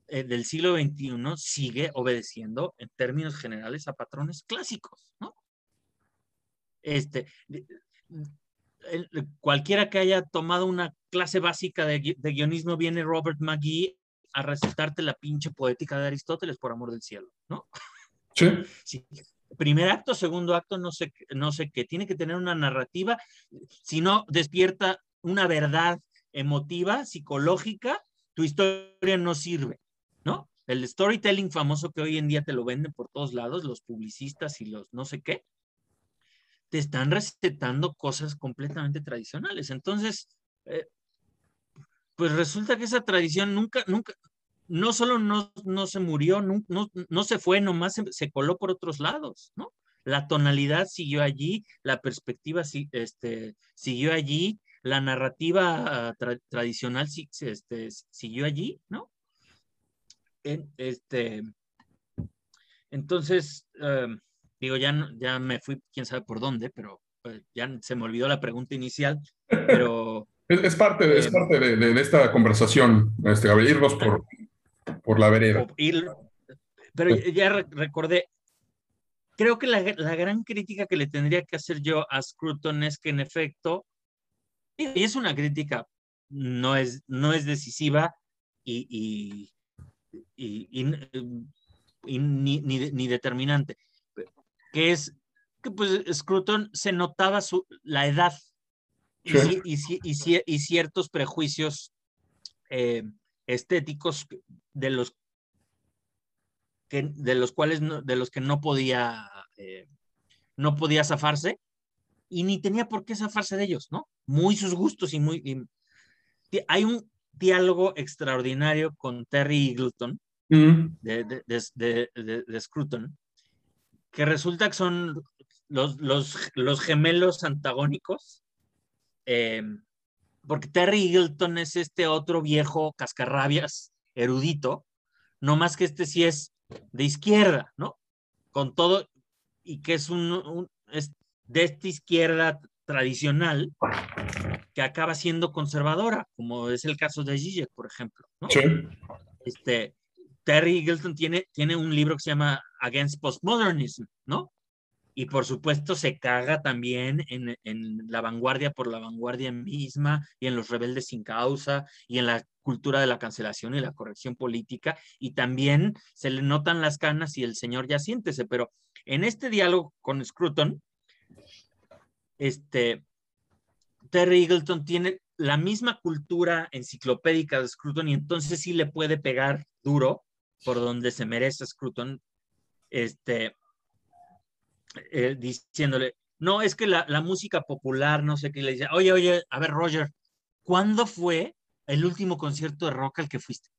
eh, del siglo XXI sigue obedeciendo en términos generales a patrones clásicos, ¿no? Este, cualquiera que haya tomado una clase básica de, guionismo viene Robert McGee a recitarte la pinche poética de Aristóteles, por amor del cielo, ¿no? Sí. Primer acto, segundo acto, no sé, no sé qué. Tiene que tener una narrativa, si no despierta una verdad emotiva, psicológica, tu historia no sirve, ¿no? El storytelling famoso que hoy en día te lo venden por todos lados, los publicistas y los no sé qué, te están recetando cosas completamente tradicionales. Entonces, eh, pues resulta que esa tradición nunca, nunca, no solo no, no se murió, no, no, se fue, nomás se, coló por otros lados, ¿no? La tonalidad siguió allí, la perspectiva este, siguió allí, la narrativa tradicional este, siguió allí, ¿no? Este, entonces, em, digo, ya, ya me fui, quién sabe por dónde, pero pues, ya se me olvidó la pregunta inicial, pero... es, parte, es em, parte de, esta conversación, este, irnos por, por la vereda. pero ya recordé, creo que la, la, gran crítica que le tendría que hacer yo a Scruton es que en efecto, y es una crítica, no es, no es decisiva y, y, y, ni, ni, determinante, que es que pues Scruton se notaba su, la edad y, y, ciertos prejuicios eh, estéticos de los que, de los cuales de los que no podía eh, no podía zafarse y ni tenía por qué zafarse de ellos, ¿no? Muy sus gustos y muy hay un diálogo extraordinario con Terry Eagleton mm. de, de, Scruton que resulta que son los, los, los gemelos antagónicos eh, porque Terry Eagleton es este otro viejo cascarrabias erudito, no más que este sí es de izquierda, ¿no? Con todo, y que es un, de esta izquierda tradicional que acaba siendo conservadora, como es el caso de Zizek, por ejemplo, ¿no? Sí. Este, Terry Eagleton tiene, tiene un libro que se llama Against Postmodernism, ¿no? y por supuesto se caga también en, la vanguardia por la vanguardia misma y en los rebeldes sin causa y en la cultura de la cancelación y la corrección política y también se le notan las canas y el señor ya siéntese, pero en este diálogo con Scruton, este, Terry Eagleton tiene la misma cultura enciclopédica de Scruton y entonces sí le puede pegar duro por donde se merece Scruton, este, eh, diciéndole, no, es que la, música popular, no sé qué, le dice, oye, oye, a ver, Roger, ¿cuándo fue el último concierto de rock al que fuiste?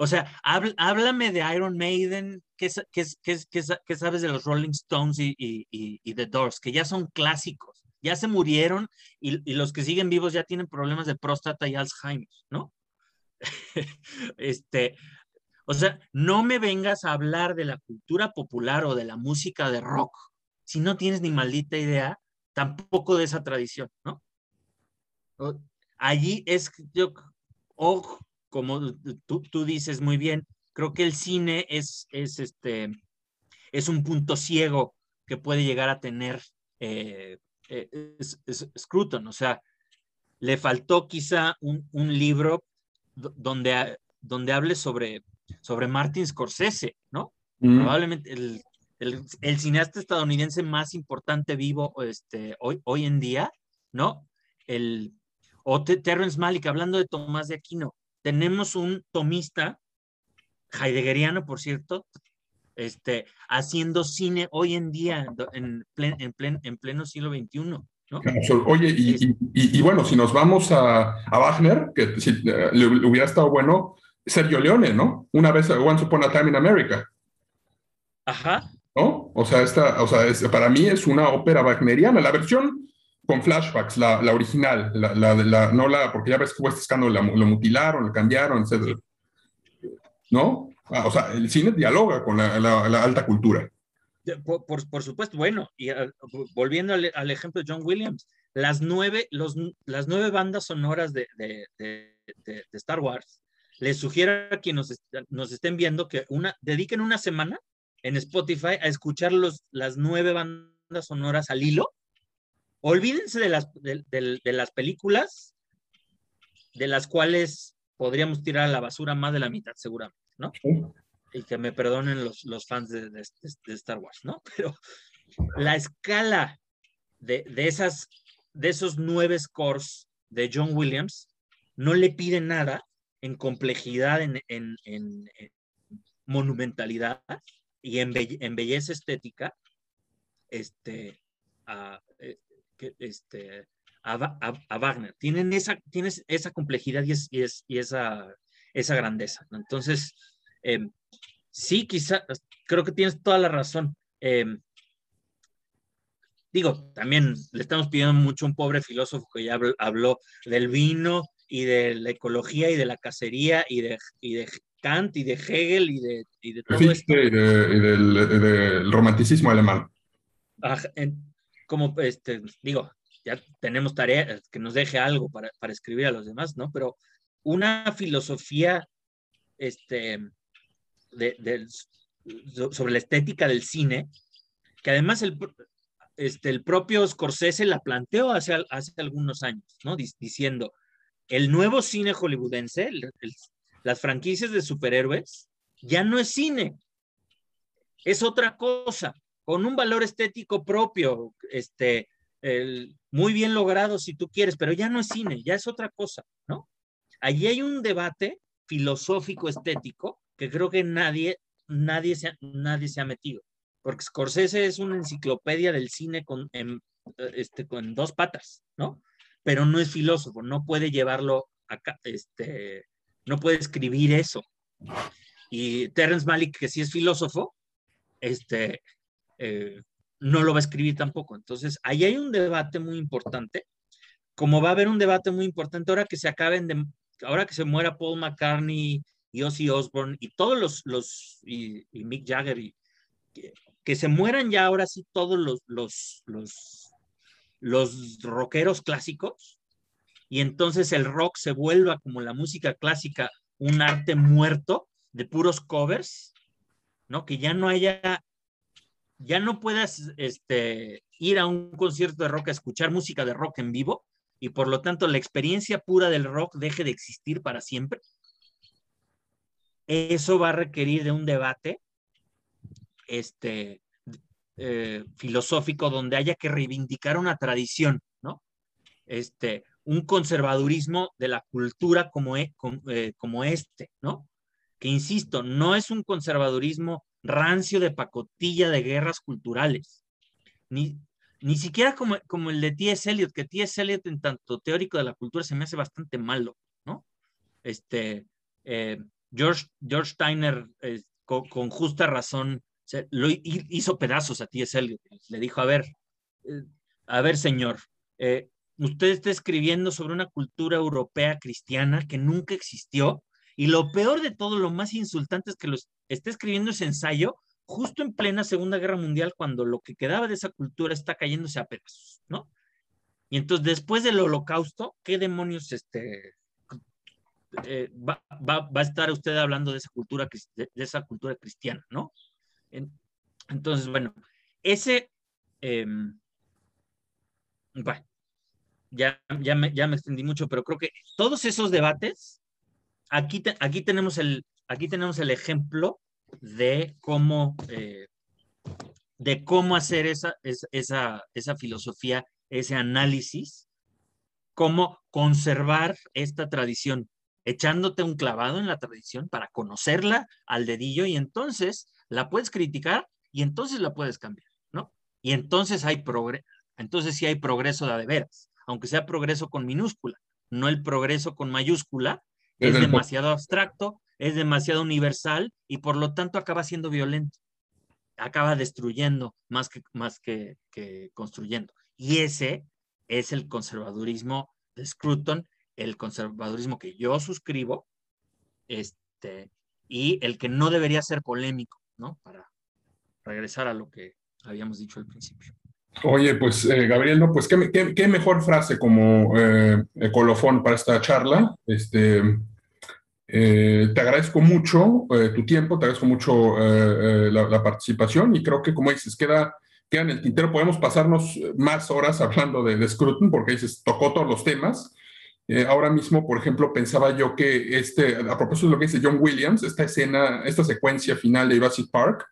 O sea, háblame de Iron Maiden, ¿qué, sabes de los Rolling Stones y, The Doors? Que ya son clásicos, ya se murieron y, los que siguen vivos ya tienen problemas de próstata y Alzheimer, ¿no? este, o sea, no me vengas a hablar de la cultura popular o de la música de rock si no tienes ni maldita idea tampoco de esa tradición, ¿no? Allí es, yo, o como tú, tú, dices muy bien, creo que el cine es, es, este, es un punto ciego que puede llegar a tener eh, eh Scruton, o sea, le faltó quizá un, un libro donde, donde hable sobre sobre Martin Scorsese, ¿no? Mm. Probablemente el, el, cineasta estadounidense más importante vivo este, hoy, hoy en día, ¿no? El, o Terrence Malick, hablando de Tomás de Aquino, tenemos un tomista, heideggeriano, por cierto, este, haciendo cine hoy en día, en, en, en pleno siglo XXI. ¿no? Oye, y, y, bueno, si nos vamos a, a Wagner, que si, eh, le, hubiera estado bueno Sergio Leone, ¿no? Una vez, Once Upon a Time in America. Ajá. ¿No? O sea, esta, o sea para mí es una ópera wagneriana. La versión con flashbacks, la, la original, la, la, no la, porque ya ves que fue este escándalo, lo mutilaron, lo cambiaron, etc. ¿No? Ah, o sea, el cine dialoga con la, alta cultura. Por, por, supuesto, bueno, y ah, volviendo al, ejemplo de John Williams, las nueve, los, las nueve bandas sonoras de, de, de, Star Wars les sugiero a quienes nos, estén viendo que una, dediquen una semana en Spotify a escuchar los, las nueve bandas sonoras al hilo. Olvídense de las, de, las películas, de las cuales podríamos tirar a la basura más de la mitad, seguramente, ¿no? Y que me perdonen los, los fans de, de, Star Wars, ¿no? Pero la escala de, esas, de esos nueve scores de John Williams no le pide nada en complejidad, en, monumentalidad y en, belleza estética este, a, este, a, Wagner. Tienen esa, tienes esa complejidad y, es, y, esa, esa grandeza. Entonces, em, sí, quizá, creo que tienes toda la razón. Em, digo, también le estamos pidiendo mucho a un pobre filósofo que ya habló, del vino y de la ecología y de la cacería y de, y de Kant y de Hegel y de, y de todo esto. Y, del, romanticismo alemán. Como, este, digo, ya tenemos tarea, que nos deje algo para, para escribir a los demás, ¿no? Pero una filosofía, este, de, sobre la estética del cine, que además el, este, el propio Scorsese la planteó hace, hace algunos años, ¿no? diciendo, el nuevo cine hollywoodense, las franquicias de superhéroes, ya no es cine, es otra cosa, con un valor estético propio, este, muy bien logrado si tú quieres, pero ya no es cine, ya es otra cosa, ¿no? Allí hay un debate filosófico estético que creo que nadie, nadie, se, nadie se ha metido porque Scorsese es una enciclopedia del cine con, este, con dos patas, ¿no? Pero no es filósofo, no puede llevarlo acá, este, no puede escribir eso. Y Terrence Malick, que sí es filósofo, este, eh, no lo va a escribir tampoco. Entonces, ahí hay un debate muy importante, como va a haber un debate muy importante ahora que se acaben de, ahora que se muera Paul McCartney y Ozzy Osbourne y todos los, los y, Mick Jagger y, que se mueran ya ahora sí todos los, los, los, los rockeros clásicos y entonces el rock se vuelva como la música clásica, un arte muerto de puros covers, ¿no? Que ya no haya, ya no puedas este, ir a un concierto de rock a escuchar música de rock en vivo y por lo tanto la experiencia pura del rock deje de existir para siempre. Eso va a requerir de un debate este, eh, filosófico donde haya que reivindicar una tradición, ¿no? Este, un conservadurismo de la cultura como, e, eh, como, este, ¿no? Que insisto, no es un conservadurismo rancio de pacotilla de guerras culturales, ni, ni siquiera como, como el de T.S. Eliot, que T.S. Eliot en tanto teórico de la cultura se me hace bastante malo, ¿no? Este, eh, George, George Steiner, con, justa razón, lo hizo pedazos a T.S. Eliot. Le dijo, a ver, eh, a ver, señor, eh, usted está escribiendo sobre una cultura europea cristiana que nunca existió y lo peor de todo, lo más insultante es que los, está escribiendo ese ensayo justo en plena Segunda Guerra Mundial cuando lo que quedaba de esa cultura está cayéndose a pedazos, ¿no? Y entonces después del holocausto, ¿qué demonios este, eh, va, a estar usted hablando de esa cultura, de esa cultura cristiana, ¿no? Entonces, bueno, ese, em, bueno, ya, ya, me, ya me extendí mucho, pero creo que todos esos debates, aquí, aquí, tenemos, el, aquí tenemos el ejemplo de cómo, eh, de cómo hacer esa, esa, esa filosofía, ese análisis, cómo conservar esta tradición, echándote un clavado en la tradición para conocerla al dedillo y entonces la puedes criticar y entonces la puedes cambiar, ¿no? Y entonces hay progreso, entonces sí hay progreso de, de veras, aunque sea progreso con minúscula, no el progreso con mayúscula, es demasiado abstracto, es demasiado universal y por lo tanto acaba siendo violento, acaba destruyendo más que, más que, que construyendo. Y ese es el conservadurismo de Scruton, el conservadurismo que yo suscribo, este, y el que no debería ser polémico. ¿no? Para regresar a lo que habíamos dicho al principio. Oye, pues eh, Gabriel, no, pues qué, mejor frase como eh, colofón para esta charla. Este, eh, te agradezco mucho eh, tu tiempo, te agradezco mucho la, participación y creo que, como dices, queda, queda en el tintero. Podemos pasarnos más horas hablando de, de Scruton porque dices, tocó todos los temas. ahora mismo, por ejemplo, pensaba yo que este, a propósito de lo que dice John Williams, esta escena, esta secuencia final de Jurassic Park,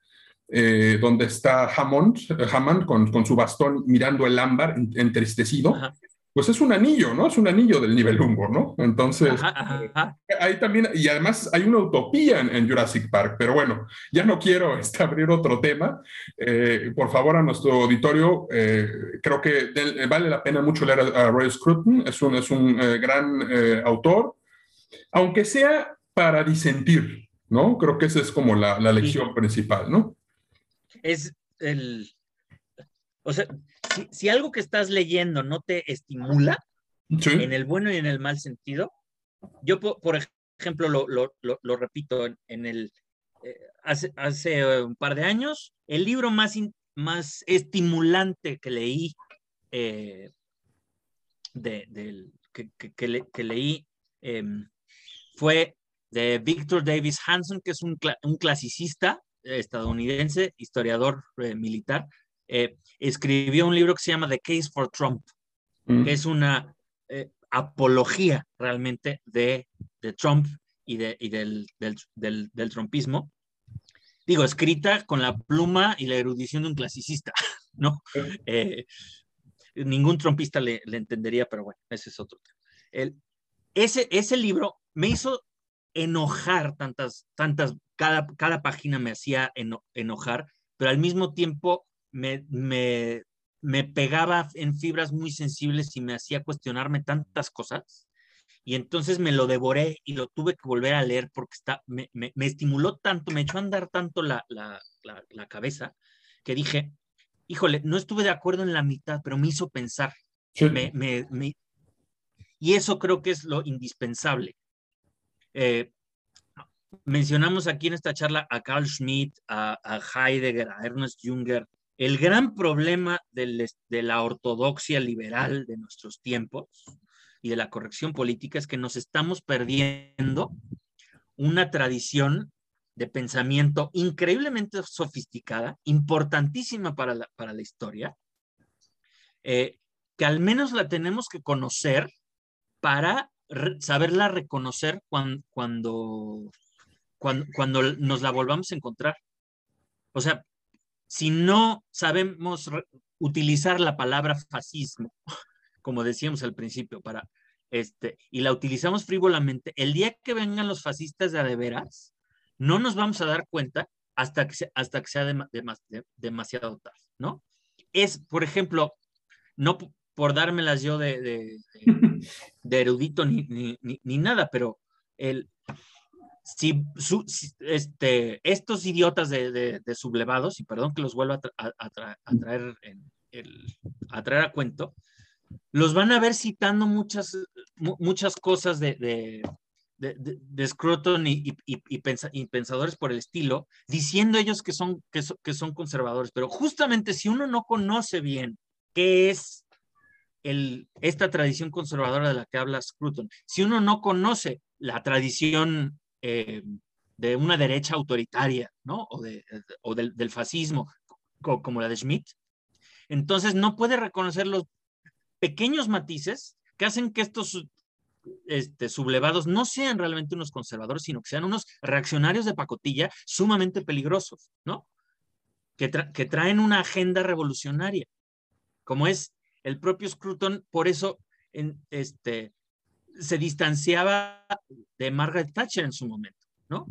eh, donde está Hammond, Hammond con, con, su bastón mirando el ámbar entristecido, pues es un anillo, ¿no? Es un anillo del nivel Humbo, ¿no? Entonces, ahí también, y además hay una utopía en, Jurassic Park, pero bueno, ya no quiero este, abrir otro tema. Eh, por favor, a nuestro auditorio, eh, creo que vale la pena mucho leer a, Roy Scruton, es un, es un eh, gran autor, aunque sea para disentir, ¿no? Creo que esa es como la, la lección principal, ¿no? Es el, o sea, si, algo que estás leyendo no te estimula, en el bueno y en el mal sentido, yo, por, ejemplo, lo, repito, en, el, eh, hace, hace, un par de años, el libro más, más estimulante que leí, eh, de, que, leí em, fue de Victor Davis Hanson, que es un, un clasicista estadounidense, historiador eh, militar, eh, escribió un libro que se llama The Case for Trump, mm. que es una eh, apología realmente de, de, Trump y, de, y del, del, del, trumpismo. Digo, escrita con la pluma y la erudición de un clasicista, ¿no? Eh, ningún trumpista le, le, entendería, pero bueno, ese es otro tema. El, ese, ese libro me hizo enojar tantas, tantas, cada, cada página me hacía enojar, pero al mismo tiempo me, me, me pegaba en fibras muy sensibles y me hacía cuestionarme tantas cosas. Y entonces me lo devoré y lo tuve que volver a leer porque está, me, me, estimuló tanto, me echó a andar tanto la, la, la, cabeza, que dije, híjole, no estuve de acuerdo en la mitad, pero me hizo pensar. Me, me, y eso creo que es lo indispensable. Eh, mencionamos aquí en esta charla a Carl Schmitt, a, a Heidegger, a Ernest Junger, el gran problema de la ortodoxia liberal de nuestros tiempos y de la corrección política es que nos estamos perdiendo una tradición de pensamiento increíblemente sofisticada, importantísima para la, historia, eh, que al menos la tenemos que conocer para saberla reconocer cuando, cuando, cuando, nos la volvamos a encontrar. O sea, si no sabemos utilizar la palabra fascismo, como decíamos al principio, para este, y la utilizamos frívolamente, el día que vengan los fascistas de adeveras, no nos vamos a dar cuenta hasta que, hasta que sea demasiado tarde, ¿no? Es, por ejemplo, no por dármelas yo de, de, erudito ni, ni, ni, nada, pero el, si, este, estos idiotas de, sublevados, y perdón que los vuelva a, traer a traer a cuento, los van a ver citando muchas, muchas cosas de, de, de, Scruton y, y, pensadores por el estilo, diciendo ellos que son, que, que son conservadores. Pero justamente si uno no conoce bien qué es el, esta tradición conservadora de la que habla Scruton, si uno no conoce la tradición eh, de una derecha autoritaria, ¿no? O, de, o del, fascismo, como la de Schmidt, entonces no puede reconocer los pequeños matices que hacen que estos este, sublevados no sean realmente unos conservadores, sino que sean unos reaccionarios de pacotilla sumamente peligrosos, ¿no? Que, que traen una agenda revolucionaria, como es el propio Scruton, por eso en, este, se distanciaba de Margaret Thatcher en su momento, ¿no?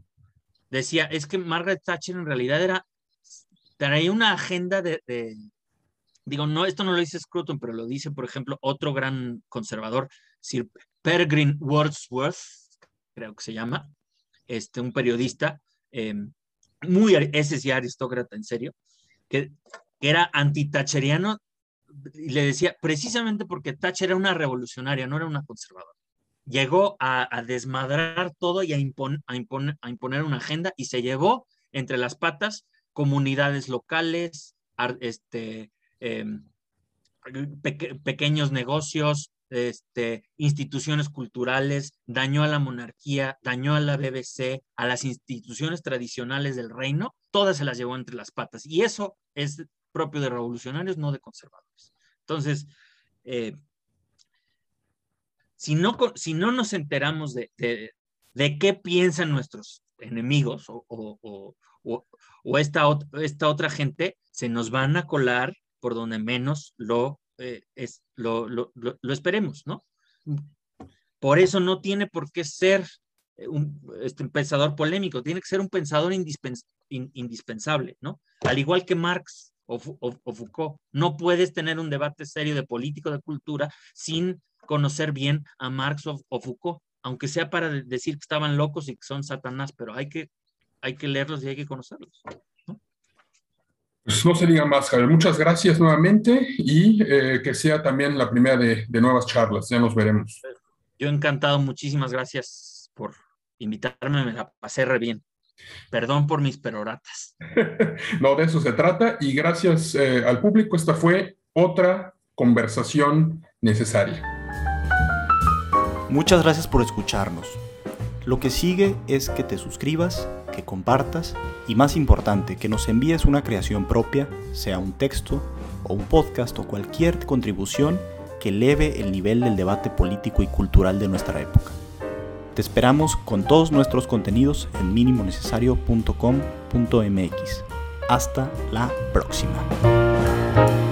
Decía, es que Margaret Thatcher en realidad era, traía una agenda de, digo, no, esto no lo dice Scruton, pero lo dice, por ejemplo, otro gran conservador, Sir Peregrine Wordsworth, creo que se llama, este, un periodista, em, muy, ese sí aristócrata, en serio, que, que era anti-thatcheriano y le decía, precisamente porque Thatcher era una revolucionaria, no era una conservadora llegó a, desmadrar todo y a, imponer una agenda y se llevó entre las patas comunidades locales, este, em, pequeños negocios, este, instituciones culturales, dañó a la monarquía, dañó a la BBC, a las instituciones tradicionales del reino, todas se las llevó entre las patas. Y eso es propio de revolucionarios, no de conservadores. Entonces, eh, si no, si no nos enteramos de, de, qué piensan nuestros enemigos o, o, o, esta, esta otra gente, se nos van a colar por donde menos lo eh, es, lo, lo, lo, esperemos, ¿no? Por eso no tiene por qué ser un, este, pensador polémico, tiene que ser un pensador indispensable, ¿no? Al igual que Marx o, Foucault, no puedes tener un debate serio de político, de cultura, sin conocer bien a Marx o, Foucault, aunque sea para decir que estaban locos y que son Satanás, pero hay que, hay que leerlos y hay que conocerlos. ¿no? Pues no se diga más, Javier. Muchas gracias nuevamente y eh, que sea también la primera de, de nuevas charlas. Ya nos veremos. Yo encantado, muchísimas gracias por invitarme, me la pasé re bien. Perdón por mis peroratas. no, de eso se trata y gracias eh, al público, esta fue otra conversación necesaria. Muchas gracias por escucharnos. Lo que sigue es que te suscribas, que compartas y más importante, que nos envíes una creación propia, sea un texto o un podcast o cualquier contribución que eleve el nivel del debate político y cultural de nuestra época. Te esperamos con todos nuestros contenidos en minimonecesario.com.mx. Hasta la próxima.